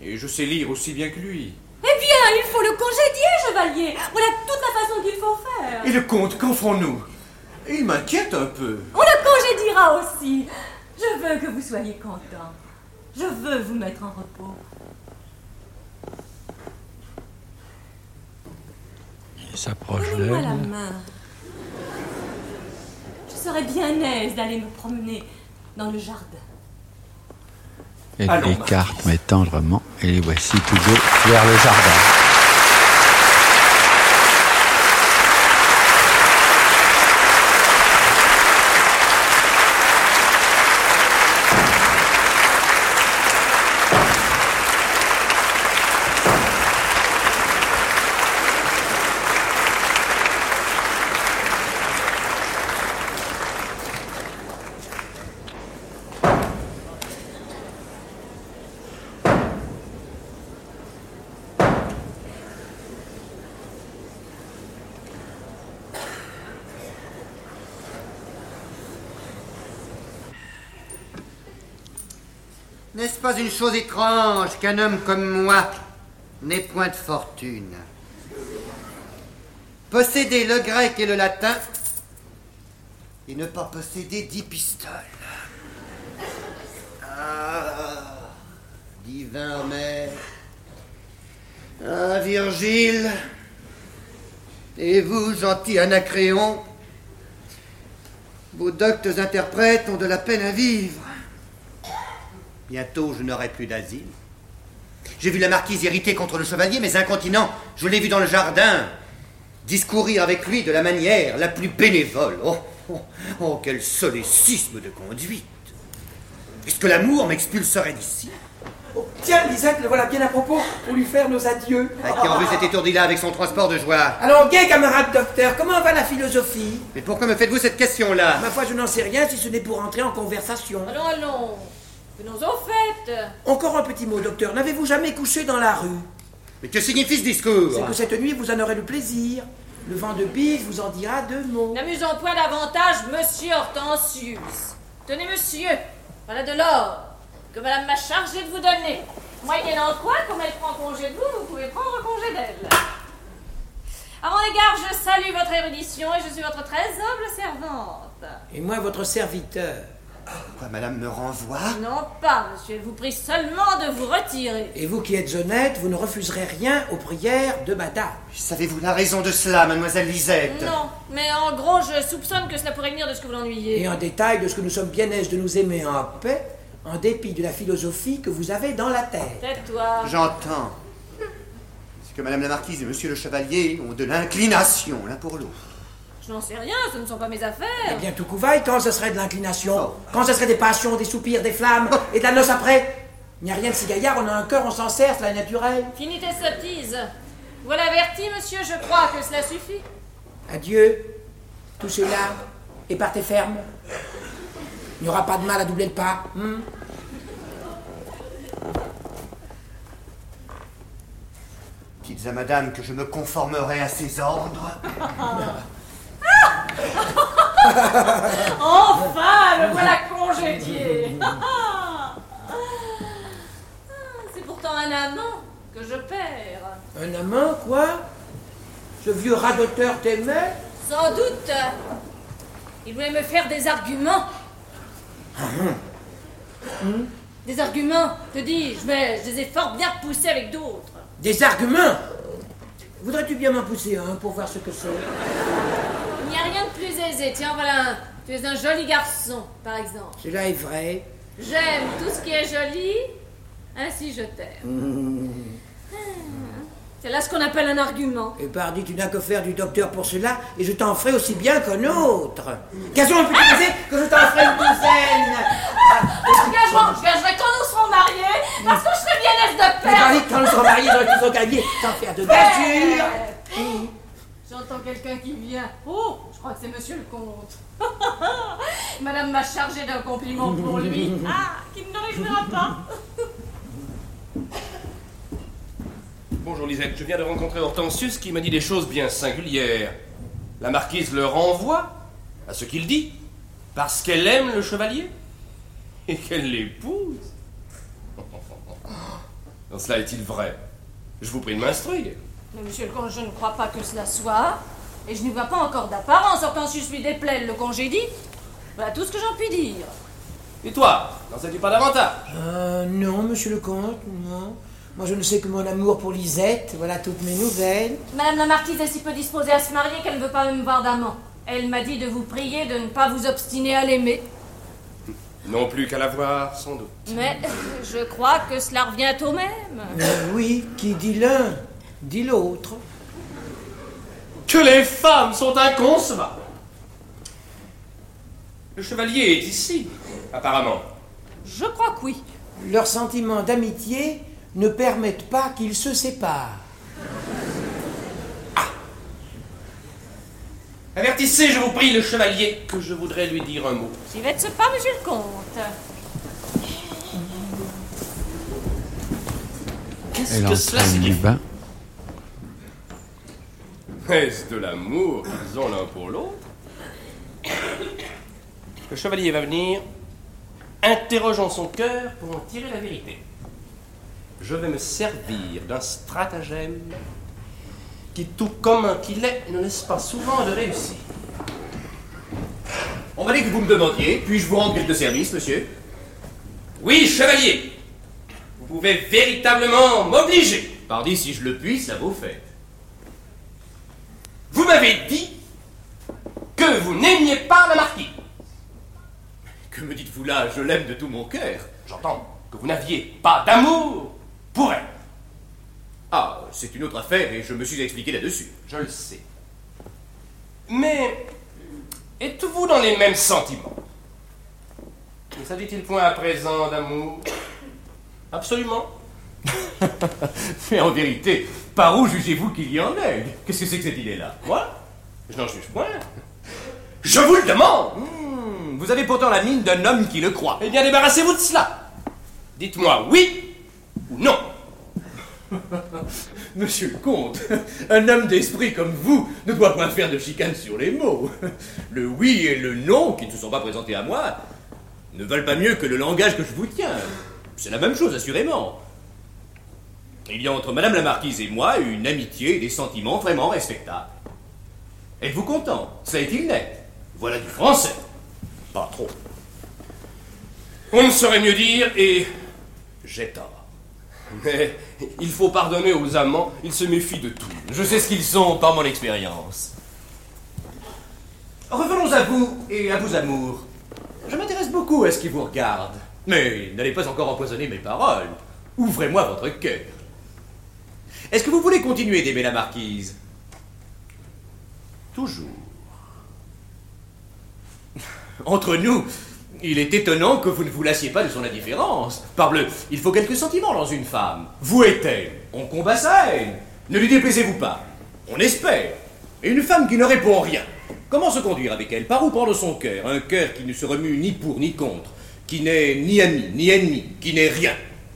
Et je sais lire aussi bien que lui. Eh bien, il faut le congédier, chevalier. Voilà toute la façon qu'il faut faire. Et le comte, qu'en ferons-nous? Il m'inquiète un peu. On le congédiera aussi. Je veux que vous soyez content. Je veux vous mettre en repos. Il s'approche Donnez-moi la d'elle. main. Je serais bien aise d'aller me promener dans le jardin. Elle l'écarte mais tendrement et les voici tous deux vers le jardin. Chose étrange qu'un homme comme moi n'ait point de fortune Posséder le grec et le latin et ne pas posséder dix pistoles. Ah, divin Homère. Ah, Virgile. Et vous, gentil Anacréon, vos doctes interprètes ont de la peine à vivre. Bientôt, je n'aurai plus d'asile. J'ai vu la marquise irritée contre le chevalier, mais incontinent, je l'ai vu dans le jardin, discourir avec lui de la manière la plus bénévole. Oh, oh, oh quel solécisme de conduite. Est-ce que l'amour m'expulserait d'ici? Oh, tiens, Lisette, le voilà bien à propos pour lui faire nos adieux. À qui en veut cet étourdi-là avec son transport de joie? Alors, gay camarade docteur, comment va la philosophie? Mais pourquoi me faites-vous cette question-là? Ma foi, je n'en sais rien si ce n'est pour entrer en conversation. Allons, allons. Venons Encore un petit mot, docteur. N'avez-vous jamais couché dans la rue? Mais que signifie ce discours? C'est que cette nuit, vous en aurez le plaisir. Le vent de bise vous en dira deux mots. N'amusons point davantage Monsieur Hortensius. Tenez, monsieur, voilà de l'or que madame m'a chargé de vous donner. Moyennant quoi, comme elle prend congé de vous, vous pouvez prendre congé d'elle. À mon égard, je salue votre érudition et je suis votre très humble servante. Et moi, votre serviteur. Pourquoi madame me renvoie? Non pas, monsieur, elle vous prie seulement de vous retirer. Et vous qui êtes honnête, vous ne refuserez rien aux prières de madame. Savez-vous la raison de cela, mademoiselle Lisette? Non, mais en gros, je soupçonne que cela pourrait venir de ce que vous l'ennuyez. Et en détail de ce que nous sommes bien aises de nous aimer en paix, en dépit de la philosophie que vous avez dans la tête. Tais-toi. J'entends. C'est que madame la marquise et monsieur le chevalier ont de l'inclination l'un pour l'autre. Je n'en sais rien, ce ne sont pas mes affaires. Eh bien, tout couvaille, quand ce serait de l'inclination Quand ce serait des passions, des soupirs, des flammes, et de la noce après Il n'y a rien de si gaillard, on a un cœur, on s'en sert, cela est naturel. Finis tes sottises. Voilà averti, monsieur, je crois que cela suffit. Adieu, tout cela, et partez ferme. Il n'y aura pas de mal à doubler le pas. hmm? Dites à madame que je me conformerai à ses ordres. enfin, le voilà congédié. C'est pourtant un amant que je perds. Un amant, quoi? Ce vieux radoteur t'aimait? Sans doute. Il voulait me faire des arguments. Des arguments, te dis-je, mais je les ai fort bien poussés avec d'autres. Des arguments? Voudrais-tu bien m'en pousser un pour voir ce que c'est? Il n'y a rien de plus aisé. Tiens, voilà un. Tu es un joli garçon, par exemple. Cela est vrai. J'aime tout ce qui est joli, ainsi je t'aime. C'est là ce qu'on appelle un argument. Et pardi, tu n'as que faire du docteur pour cela, et je t'en ferai aussi bien qu'un autre. Gazon un petit baiser, que je t'en ferai une douzaine? Je gagerai, je gagerai quand nous serons mariés, parce que je serai bien aise de Mais perdre. pardi, quand nous serons mariés, j'aurai son cahier, sans faire de gageure. Oh, J'entends quelqu'un qui vient. Oh, je crois que c'est monsieur le comte. Madame m'a chargé d'un compliment pour lui. Ah, qui ne le réjouira pas. Bonjour Lisette, je viens de rencontrer Hortensius qui m'a dit des choses bien singulières. La marquise le renvoie à ce qu'il dit parce qu'elle aime le chevalier et qu'elle l'épouse. Non, cela est-il vrai? Je vous prie de m'instruire. Mais monsieur le comte, je ne crois pas que cela soit. Et je n'y vois pas encore d'apparence. Hortensius lui déplaît le congédie. Voilà tout ce que j'en puis dire. Et toi, n'en sais-tu pas davantage? Euh, non, monsieur le comte, non. Moi, je ne sais que mon amour pour Lisette, voilà toutes mes nouvelles. Madame la marquise est si peu disposée à se marier qu'elle ne veut pas même voir d'amant. Elle m'a dit de vous prier de ne pas vous obstiner à l'aimer. Non plus qu'à la voir, sans doute. Mais je crois que cela revient au même. Euh, oui, qui dit l'un, dit l'autre. Que les femmes sont inconcevables Le chevalier est ici, apparemment. Je crois que oui. Leurs sentiments d'amitié ne permettent pas qu'ils se séparent. Avertissez, je vous prie, le chevalier, que je voudrais lui dire un mot. J'y vais de ce pas, monsieur le comte. Qu'est-ce Elle que cela du signifie bain. Est-ce de l'amour qu'ils ont l'un pour l'autre Le chevalier va venir Interrogeons son cœur pour en tirer la vérité. Je vais me servir d'un stratagème qui, tout commun qu'il est, ne laisse pas souvent de réussir. On m'a dit que vous me demandiez, puis-je vous rendre quelques services, monsieur Oui, chevalier Vous pouvez véritablement m'obliger Pardi, si je le puis, ça vous fait. Vous m'avez dit que vous n'aimiez pas la marquise. Que me dites-vous là? Je l'aime de tout mon cœur. J'entends que vous n'aviez pas d'amour pour elle. Ah, c'est une autre affaire et je me suis expliqué là-dessus. Je le sais. Mais êtes-vous dans les mêmes sentiments? Ne s'agit-il point à présent d'amour? Absolument. Mais en vérité, par où jugez-vous qu'il y en ait? Qu'est-ce que c'est que cette idée-là? Moi? Je n'en juge point. Je vous le demande Hmm, Vous avez pourtant la mine d'un homme qui le croit. Eh bien, débarrassez-vous de cela. Dites-moi oui ou non. Monsieur le comte, un homme d'esprit comme vous ne doit point faire de chicane sur les mots. Le oui et le non, qui ne se sont pas présentés à moi, ne valent pas mieux que le langage que je vous tiens. C'est la même chose, assurément. Il y a entre Madame la Marquise et moi une amitié et des sentiments vraiment respectables. Êtes-vous content? Ça est-il net? Voilà du français. Pas trop. On ne saurait mieux dire et j'ai tort. Mais il faut pardonner aux amants, ils se méfient de tout. Je sais ce qu'ils sont par mon expérience. Revenons à vous et à vos amours. Je m'intéresse beaucoup à ce qui vous regarde. Mais n'allez pas encore empoisonner mes paroles. Ouvrez-moi votre cœur. Est-ce que vous voulez continuer d'aimer la marquise? Toujours. Entre nous, il est étonnant que vous ne vous lassiez pas de son indifférence. Parbleu, il faut quelques sentiments dans une femme. Vous et elle, on combat sa haine. Ne lui déplaisez-vous pas. On espère. Et une femme qui ne répond rien. Comment se conduire avec elle? Par où prendre son cœur? Un cœur qui ne se remue ni pour ni contre, qui n'est ni ami ni ennemi, qui n'est rien,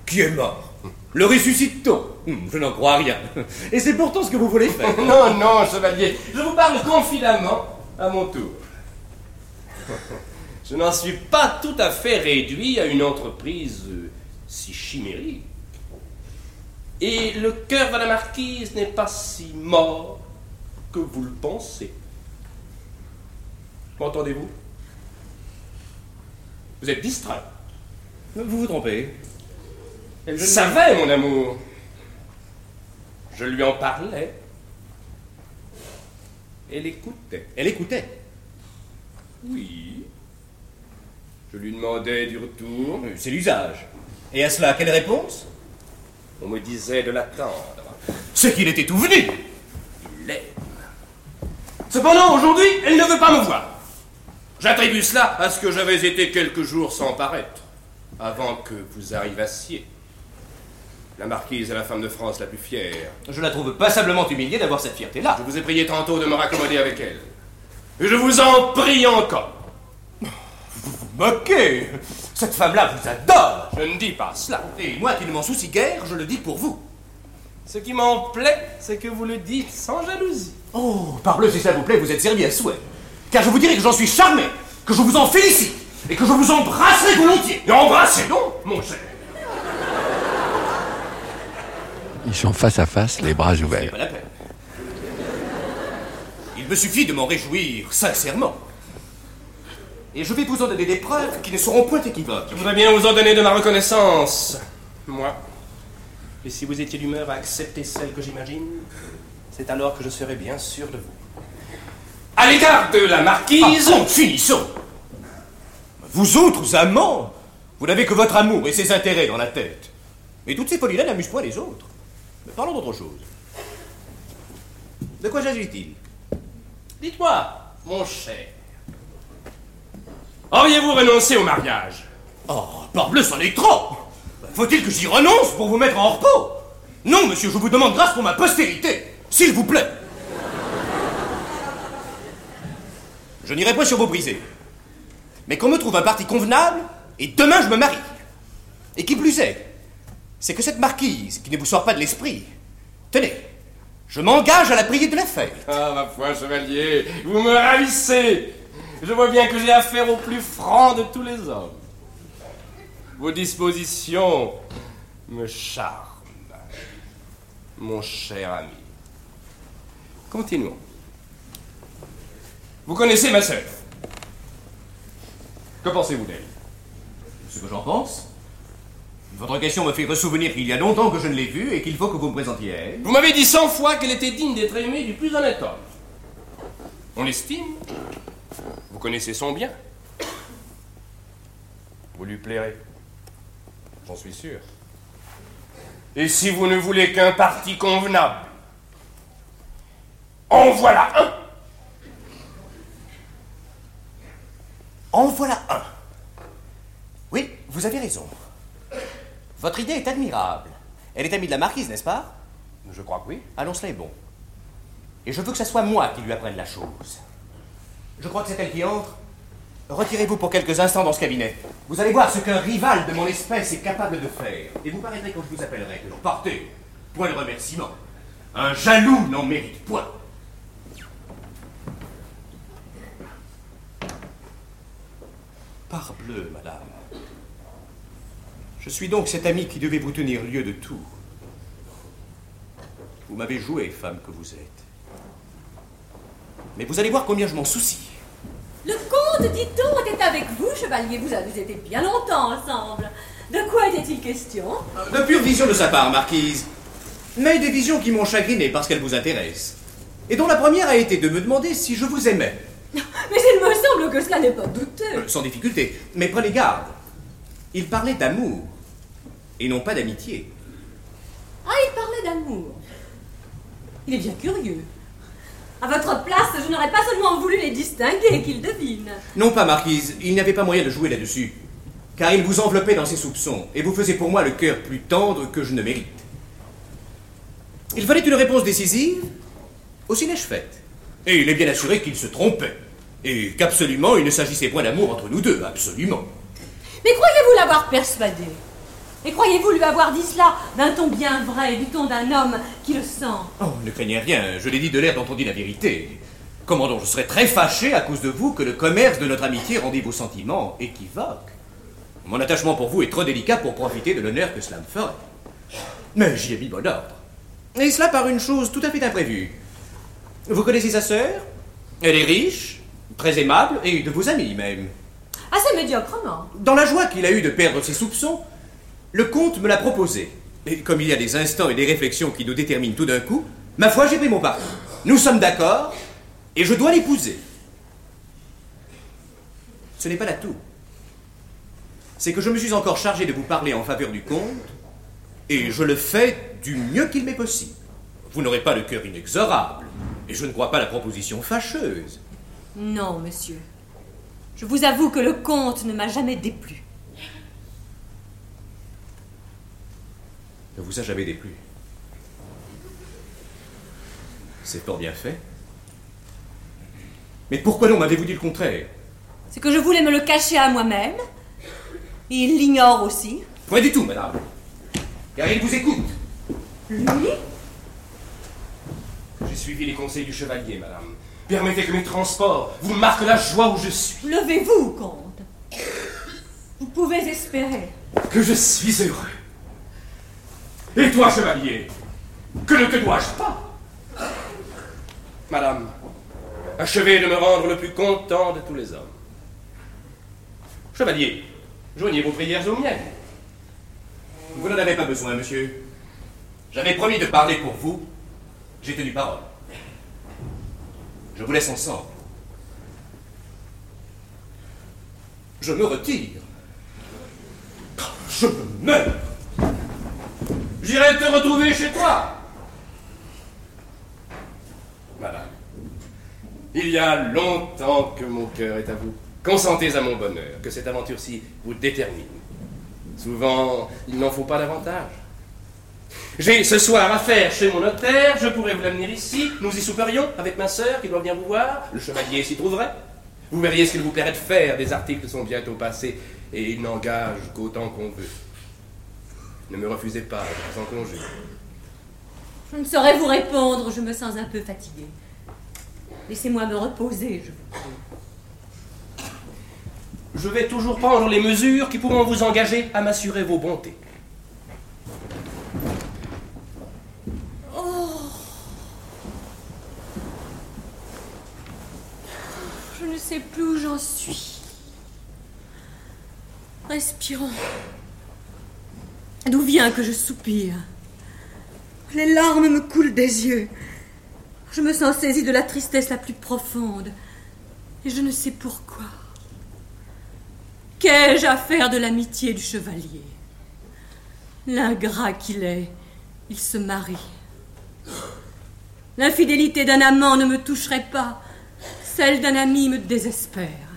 qui est mort. Le ressuscite-t-on Hum, Je n'en crois rien. Et c'est pourtant ce que vous voulez faire. Non, non, chevalier, je vous parle confidemment à mon tour. Je n'en suis pas tout à fait réduit à une entreprise euh, si chimérique. Et le cœur de la marquise n'est pas si mort que vous le pensez. M'entendez-vous? Vous êtes distrait. Vous vous trompez. Elle savait, mon amour. Je lui en parlais. Elle écoutait. Elle écoutait. Oui. Je lui demandais du retour. Euh, C'est l'usage. Et à cela, quelle réponse? On me disait de l'attendre. C'est qu'il était tout venu. Il l'aime. Cependant, aujourd'hui, elle ne veut pas me voir. J'attribue cela à ce que j'avais été quelques jours sans paraître, avant que vous arrivassiez. La marquise est la femme de France la plus fière. Je la trouve passablement humiliée d'avoir cette fierté-là. Je vous ai prié tantôt de me raccommoder avec elle. Et je vous en prie encore. Vous vous moquez Cette femme-là vous adore Je ne dis pas cela. Et moi qui ne m'en soucie guère, je le dis pour vous. Ce qui m'en plaît, c'est que vous le dites sans jalousie. Oh, parbleu, si ça vous plaît, vous êtes servi à souhait. Car je vous dirai que j'en suis charmé, que je vous en félicite, et que je vous embrasserai volontiers. Et embrassez donc, mon cher. Ils sont face à face, les bras ouverts. pas la peine. Il me suffit de m'en réjouir sincèrement. Et je vais vous en donner des preuves qui ne seront point équivoques. Je voudrais bien vous en donner de ma reconnaissance. Moi. Et si vous étiez d'humeur à accepter celle que j'imagine, c'est alors que je serais bien sûr de vous. À l'égard de la marquise. Ah, comte, finissons Vous autres amants, vous n'avez que votre amour et ses intérêts dans la tête. Mais toutes ces folies-là n'amusent point les autres. Parlons d'autre chose. De quoi s'agit-il? Dites-moi, mon cher. Auriez-vous renoncé au mariage? Oh, parbleu, c'en est trop Faut-il que j'y renonce pour vous mettre en repos? Non, monsieur, je vous demande grâce pour ma postérité, s'il vous plaît. Je n'irai pas sur vos brisées. Mais qu'on me trouve un parti convenable, et demain je me marie. Et qui plus est, c'est que cette marquise, qui ne vous sort pas de l'esprit, tenez, je m'engage à la prier de la fête. Ah, ma foi, chevalier, vous me ravissez Je vois bien que j'ai affaire au plus franc de tous les hommes. Vos dispositions me charment, mon cher ami. Continuons. Vous connaissez ma sœur. Que pensez-vous d'elle? Ce que j'en pense Votre question me fait ressouvenir qu'il y a longtemps que je ne l'ai vue et qu'il faut que vous me présentiez à elle. Vous m'avez dit cent fois qu'elle était digne d'être aimée du plus honnête homme. On l'estime. Vous connaissez son bien. Vous lui plairez. J'en suis sûr. Et si vous ne voulez qu'un parti convenable, en voilà un. En voilà un. Oui, vous avez raison. Votre idée est admirable. Elle est amie de la marquise, n'est-ce pas? Je crois que oui. Allons, cela est bon. Et je veux que ce soit moi qui lui apprenne la chose. Je crois que c'est elle qui entre. Retirez-vous pour quelques instants dans ce cabinet. Vous allez voir ce qu'un rival de mon espèce est capable de faire. Et vous paraîtrez quand je vous appellerai que partez. Point de remerciement. Un jaloux n'en mérite point. Parbleu, madame. Je suis donc cet ami qui devait vous tenir lieu de tout. Vous m'avez joué, femme que vous êtes. Mais vous allez voir combien je m'en soucie. Le comte, dit-on, était avec vous, chevalier. Vous avez été bien longtemps ensemble. De quoi était-il question? De pure vision de sa part, marquise. Mais des visions qui m'ont chagriné parce qu'elles vous intéressent. Et dont la première a été de me demander si je vous aimais. Mais il me semble que cela n'est pas douteux. Euh, sans difficulté. Mais prenez garde. Il parlait d'amour. Et non pas d'amitié. Ah, il parlait d'amour. Il est bien curieux. À votre place, je n'aurais pas seulement voulu les distinguer, qu'ils devinent. Non pas, marquise. Il n'y avait pas moyen de jouer là-dessus. Car il vous enveloppait dans ses soupçons. Et vous faisiez pour moi le cœur plus tendre que je ne mérite. Il fallait une réponse décisive. Aussi l'ai-je faite. Et il est bien assuré qu'il se trompait. Et qu'absolument il ne s'agissait point d'amour entre nous deux, absolument. Mais croyez-vous l'avoir persuadé? Et croyez-vous lui avoir dit cela d'un ton bien vrai, du ton d'un homme qui le sent Oh, ne craignez rien, je l'ai dit de l'air dont on dit la vérité. Comment donc je serais très fâché à cause de vous que le commerce de notre amitié rendit vos sentiments équivoques. Mon attachement pour vous est trop délicat pour profiter de l'honneur que cela me ferait. Mais j'y ai mis bon ordre. Et cela par une chose tout à fait imprévue. Vous connaissez sa sœur? Elle est riche, très aimable et de vos amis même. Assez médiocrement. Dans la joie qu'il a eue de perdre ses soupçons, le comte me l'a proposé. Et comme il y a des instants et des réflexions qui nous déterminent tout d'un coup, ma foi, j'ai pris mon parti. Nous sommes d'accord et je dois l'épouser. Ce n'est pas là tout. C'est que je me suis encore chargé de vous parler en faveur du comte et je le fais du mieux qu'il m'est possible. Vous n'aurez pas le cœur inexorable et je ne crois pas la proposition fâcheuse. Non, monsieur. Je vous avoue que le comte ne m'a jamais déplu. Ne vous a jamais déplu. C'est fort bien fait. Mais pourquoi non m'avez-vous dit le contraire? C'est que je voulais me le cacher à moi-même. Et il l'ignore aussi. Point du tout, madame. Car il vous écoute. Lui? J'ai suivi les conseils du chevalier, madame. Permettez que mes transports vous marquent la joie où je suis. Levez-vous, comte. Vous pouvez espérer. Que je suis heureux. Et toi, chevalier, que ne te dois-je pas? Madame, achevez de me rendre le plus content de tous les hommes. Chevalier, joignez vos prières aux miennes. Vous n'en avez pas besoin, monsieur. J'avais promis de parler pour vous. J'ai tenu parole. Je vous laisse ensemble. Je me retire. Je me meurs. J'irai te retrouver chez toi. Madame, il y a longtemps que mon cœur est à vous. Consentez à mon bonheur, que cette aventure-ci vous détermine. Souvent, il n'en faut pas davantage. J'ai ce soir affaire chez mon notaire, je pourrais vous l'amener ici, nous y souperions avec ma sœur qui doit venir vous voir, le chevalier s'y trouverait. Vous verriez ce qu'il vous plairait de faire, des articles sont bientôt passés et ils n'engagent qu'autant qu'on veut. Ne me refusez pas, je vous en conjure. Je ne saurais vous répondre, je me sens un peu fatiguée. Laissez-moi me reposer, je vous prie. je vais toujours prendre les mesures qui pourront vous engager à m'assurer vos bontés. Oh. Je ne sais plus où j'en suis. Respirons. D'où vient que je soupire? Les larmes me coulent des yeux. Je me sens saisie de la tristesse la plus profonde. Et je ne sais pourquoi. Qu'ai-je à faire de l'amitié du chevalier? L'ingrat qu'il est, il se marie. L'infidélité d'un amant ne me toucherait pas. Celle d'un ami me désespère.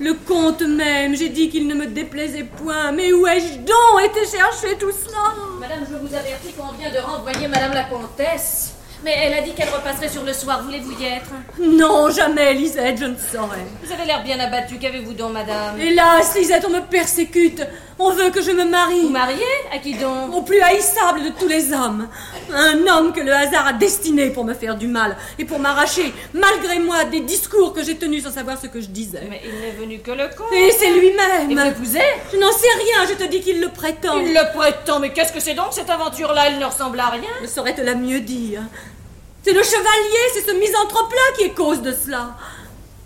Le comte même, j'ai dit qu'il ne me déplaisait point. Mais où ai-je donc été chercher tout cela? Madame, je vous avertis qu'on vient de renvoyer Madame la comtesse. Mais elle a dit qu'elle repasserait sur le soir. Voulez-vous y être? Non, jamais, Lisette, je ne saurais. Vous avez l'air bien abattue. Qu'avez-vous donc, madame? Hélas, Lisette, on me persécute. On veut que je me marie. Vous mariez? À qui donc? Au plus haïssable de tous les hommes. Un homme que le hasard a destiné pour me faire du mal et pour m'arracher, malgré moi, des discours que j'ai tenus sans savoir ce que je disais. Mais il n'est venu que le comte. Et c'est lui-même. Et vous l'épousez Je n'en sais rien, je te dis qu'il le prétend. Il le prétend, mais qu'est-ce que c'est donc cette aventure-là? Elle ne ressemble à rien. Je saurais te la mieux dire. C'est le chevalier, c'est ce misanthrope-là qui est cause de cela.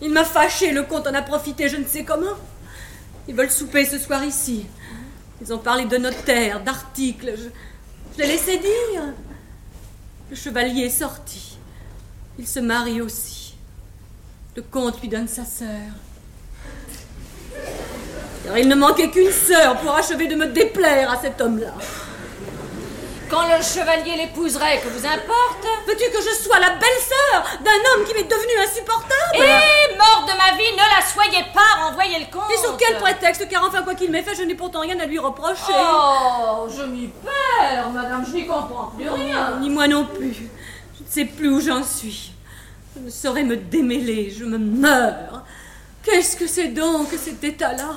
Il m'a fâché, le comte en a profité, je ne sais comment. Ils veulent souper ce soir ici. Ils ont parlé de notaires, d'articles. Je, je l'ai laissé dire. Le chevalier est sorti. Il se marie aussi. Le comte lui donne sa sœur. Car il ne manquait qu'une sœur pour achever de me déplaire à cet homme-là. Quand le chevalier l'épouserait, que vous importe Veux-tu que je sois la belle-sœur d'un homme qui m'est devenu insupportable Et mort de ma vie, ne la soyez pas, renvoyez le comte Et sous quel prétexte Car enfin, quoi qu'il m'ait fait, je n'ai pourtant rien à lui reprocher. Oh, je m'y perds, madame, je n'y comprends plus rien. Ni moi non plus. Je ne sais plus où j'en suis. Je ne saurais me démêler, je me meurs. Qu'est-ce que c'est donc cet état-là?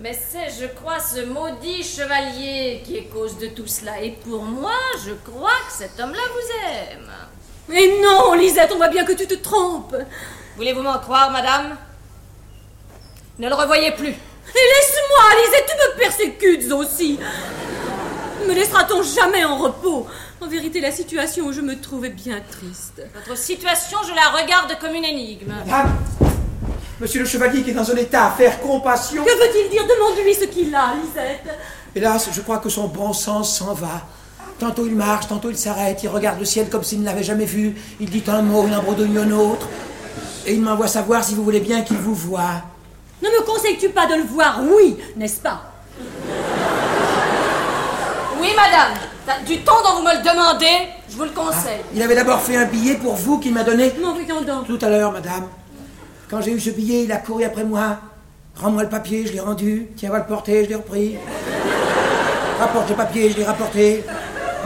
Mais c'est, je crois, ce maudit chevalier qui est cause de tout cela. Et pour moi, je crois que cet homme-là vous aime. Mais non, Lisette, on voit bien que tu te trompes. Voulez-vous m'en croire, madame? Ne le revoyez plus. Et laisse-moi, Lisette, tu me persécutes aussi. Me laissera-t-on jamais en repos? En vérité, la situation où je me trouve est bien triste. Votre situation, je la regarde comme une énigme. Madame Monsieur le chevalier qui est dans un état à faire compassion. Que veut-il dire? Demande-lui ce qu'il a, Lisette. Hélas, je crois que son bon sens s'en va. Tantôt il marche, tantôt il s'arrête, il regarde le ciel comme s'il ne l'avait jamais vu, il dit un mot, il en bredouille un autre, et il m'envoie savoir si vous voulez bien qu'il vous voie. Ne me conseilles-tu pas de le voir? Oui, n'est-ce pas? Oui, madame. Du temps dont vous me le demandez, je vous le conseille. il avait d'abord fait un billet pour vous qu'il m'a donné. Mon prétendant. Tout à l'heure, madame. Quand j'ai eu ce billet, il a couru après moi. Rends-moi le papier, je l'ai rendu. Tiens, va le porter, je l'ai repris. Rapporte le papier, je l'ai rapporté.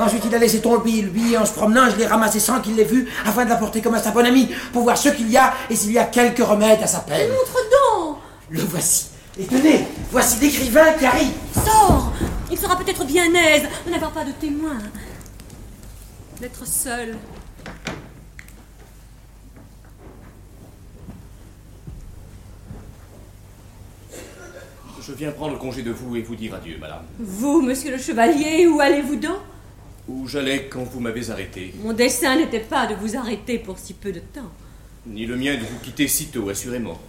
Ensuite, il a laissé tomber le billet en se promenant. Je l'ai ramassé sans qu'il l'ait vu, afin de l'apporter comme à sa bonne amie, pour voir ce qu'il y a et s'il y a quelques remèdes à sa peine. Montre donc Le voici. Et tenez, voici l'écrivain qui arrive. Sors Il sera peut-être bien aise de n'avoir pas de témoin. D'être seul. Je viens prendre congé de vous et vous dire adieu, madame. Vous, monsieur le chevalier, où allez-vous donc? Où j'allais quand vous m'avez arrêté. Mon dessein n'était pas de vous arrêter pour si peu de temps. Ni le mien de vous quitter si tôt, assurément.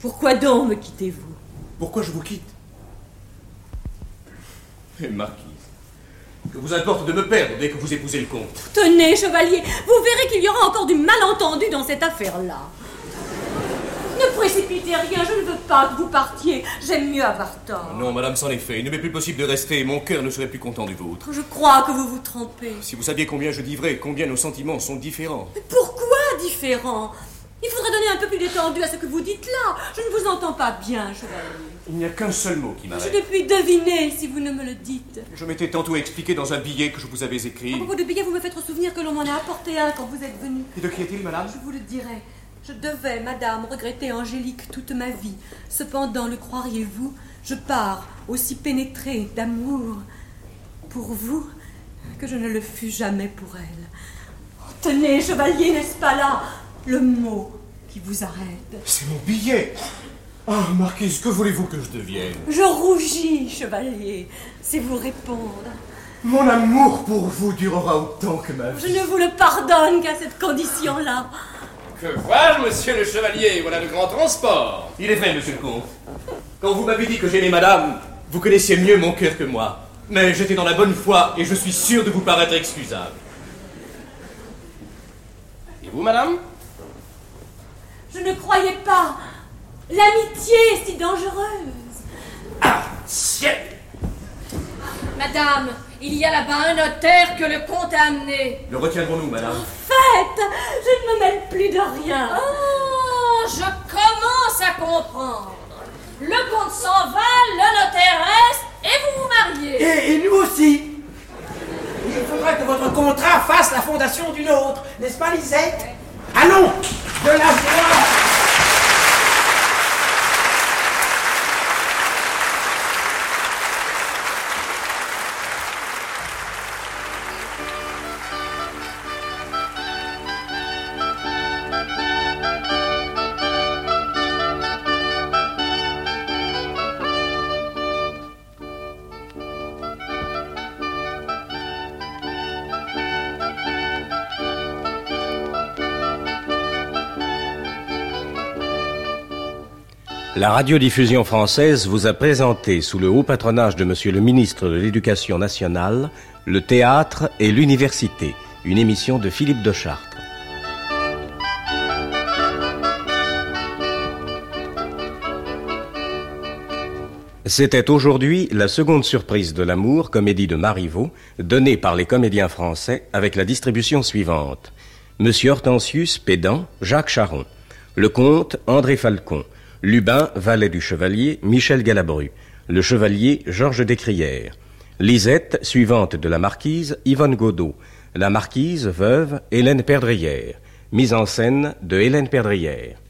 Pourquoi donc me quittez-vous? Pourquoi je vous quitte? Eh, marquise, que vous importe de me perdre dès que vous épousez le comte? Tenez, chevalier, vous verrez qu'il y aura encore du malentendu dans cette affaire-là. Je ne veux pas que vous partiez. J'aime mieux avoir tort. Non, madame, c'en est fait. Il ne m'est plus possible de rester. Mon cœur ne serait plus content du vôtre. Je crois que vous vous trompez. Si vous saviez combien je dis vrai, combien nos sentiments sont différents. Mais pourquoi différents? Il faudrait donner un peu plus d'étendue à ce que vous dites là. Je ne vous entends pas bien, chevalier. Il n'y a qu'un seul mot qui Je m'arrête. ne puis deviner si vous ne me le dites. Je m'étais tantôt expliqué dans un billet que je vous avais À écrit. propos de billets, vous me faites souvenir que l'on m'en a apporté un quand vous êtes venu. Et de qui est-il, madame? Je vous le dirai. Je devais, madame, regretter Angélique toute ma vie. Cependant, le croiriez-vous, je pars aussi pénétrée d'amour pour vous que je ne le fus jamais pour elle. Oh, tenez, chevalier, n'est-ce pas là le mot qui vous arrête? C'est mon billet Ah, Marquise, que voulez-vous que je devienne Je rougis, chevalier, c'est vous répondre. Mon amour pour vous durera autant que ma Je vie. ne vous le pardonne qu'à cette condition-là. Que vois-je, monsieur le chevalier? Voilà de grands transports. Il est vrai, monsieur le comte. Quand vous m'avez dit que j'aimais madame, vous connaissiez mieux mon cœur que moi. Mais j'étais dans la bonne foi et je suis sûr de vous paraître excusable. Et vous, madame? Je ne croyais pas. L'amitié est si dangereuse. Ciel Madame, il y a là-bas un notaire que le comte a amené. Le retiendrons-nous, madame Faites Je ne me mêle plus de rien. Oh, je commence à comprendre. Le comte s'en va, le notaire reste, et vous vous mariez. Et, et nous aussi. Il faudra que votre contrat fasse la fondation d'une autre, n'est-ce pas, Lisette? Allons De la joie La radiodiffusion française vous a présenté, sous le haut patronage de Monsieur le ministre de l'Éducation nationale, le théâtre et l'université, une émission de Philippe de Chartres. C'était aujourd'hui la seconde surprise de l'amour, comédie de Marivaux, donnée par les comédiens français avec la distribution suivante. Monsieur Hortensius, pédant, Jacques Charon. Le comte, André Falcon. Lubin, valet du chevalier, Michel Galabru. Le chevalier, Georges Descrières. Lisette, suivante de la marquise, Yvonne Godot. La marquise, veuve, Hélène Perdrière. Mise en scène de Hélène Perdrière.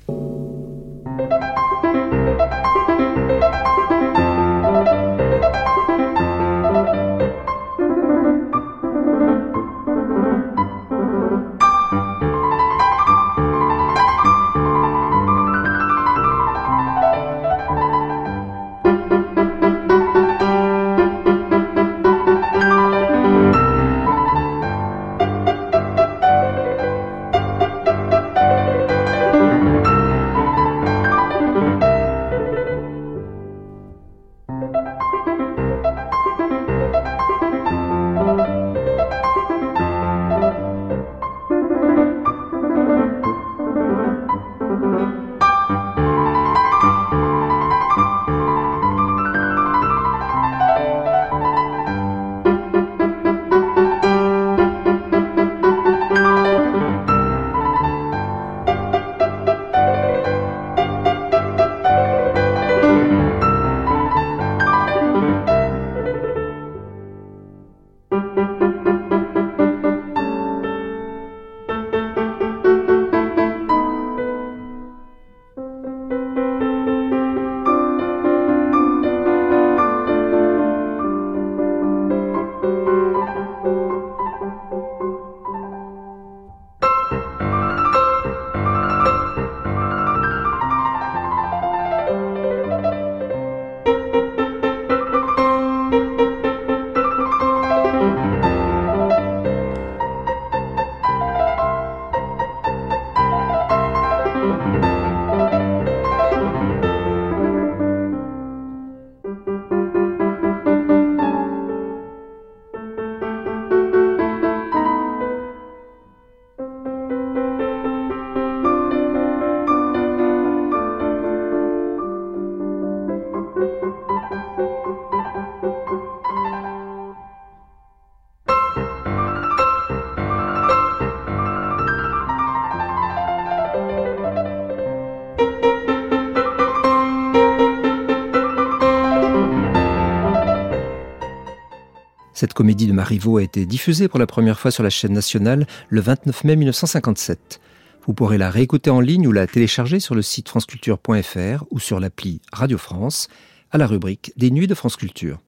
Cette comédie de Marivaux a été diffusée pour la première fois sur la chaîne nationale le 29 mai 1957. Vous pourrez la réécouter en ligne ou la télécharger sur le site franceculture.fr ou sur l'appli Radio France à la rubrique des Nuits de France Culture.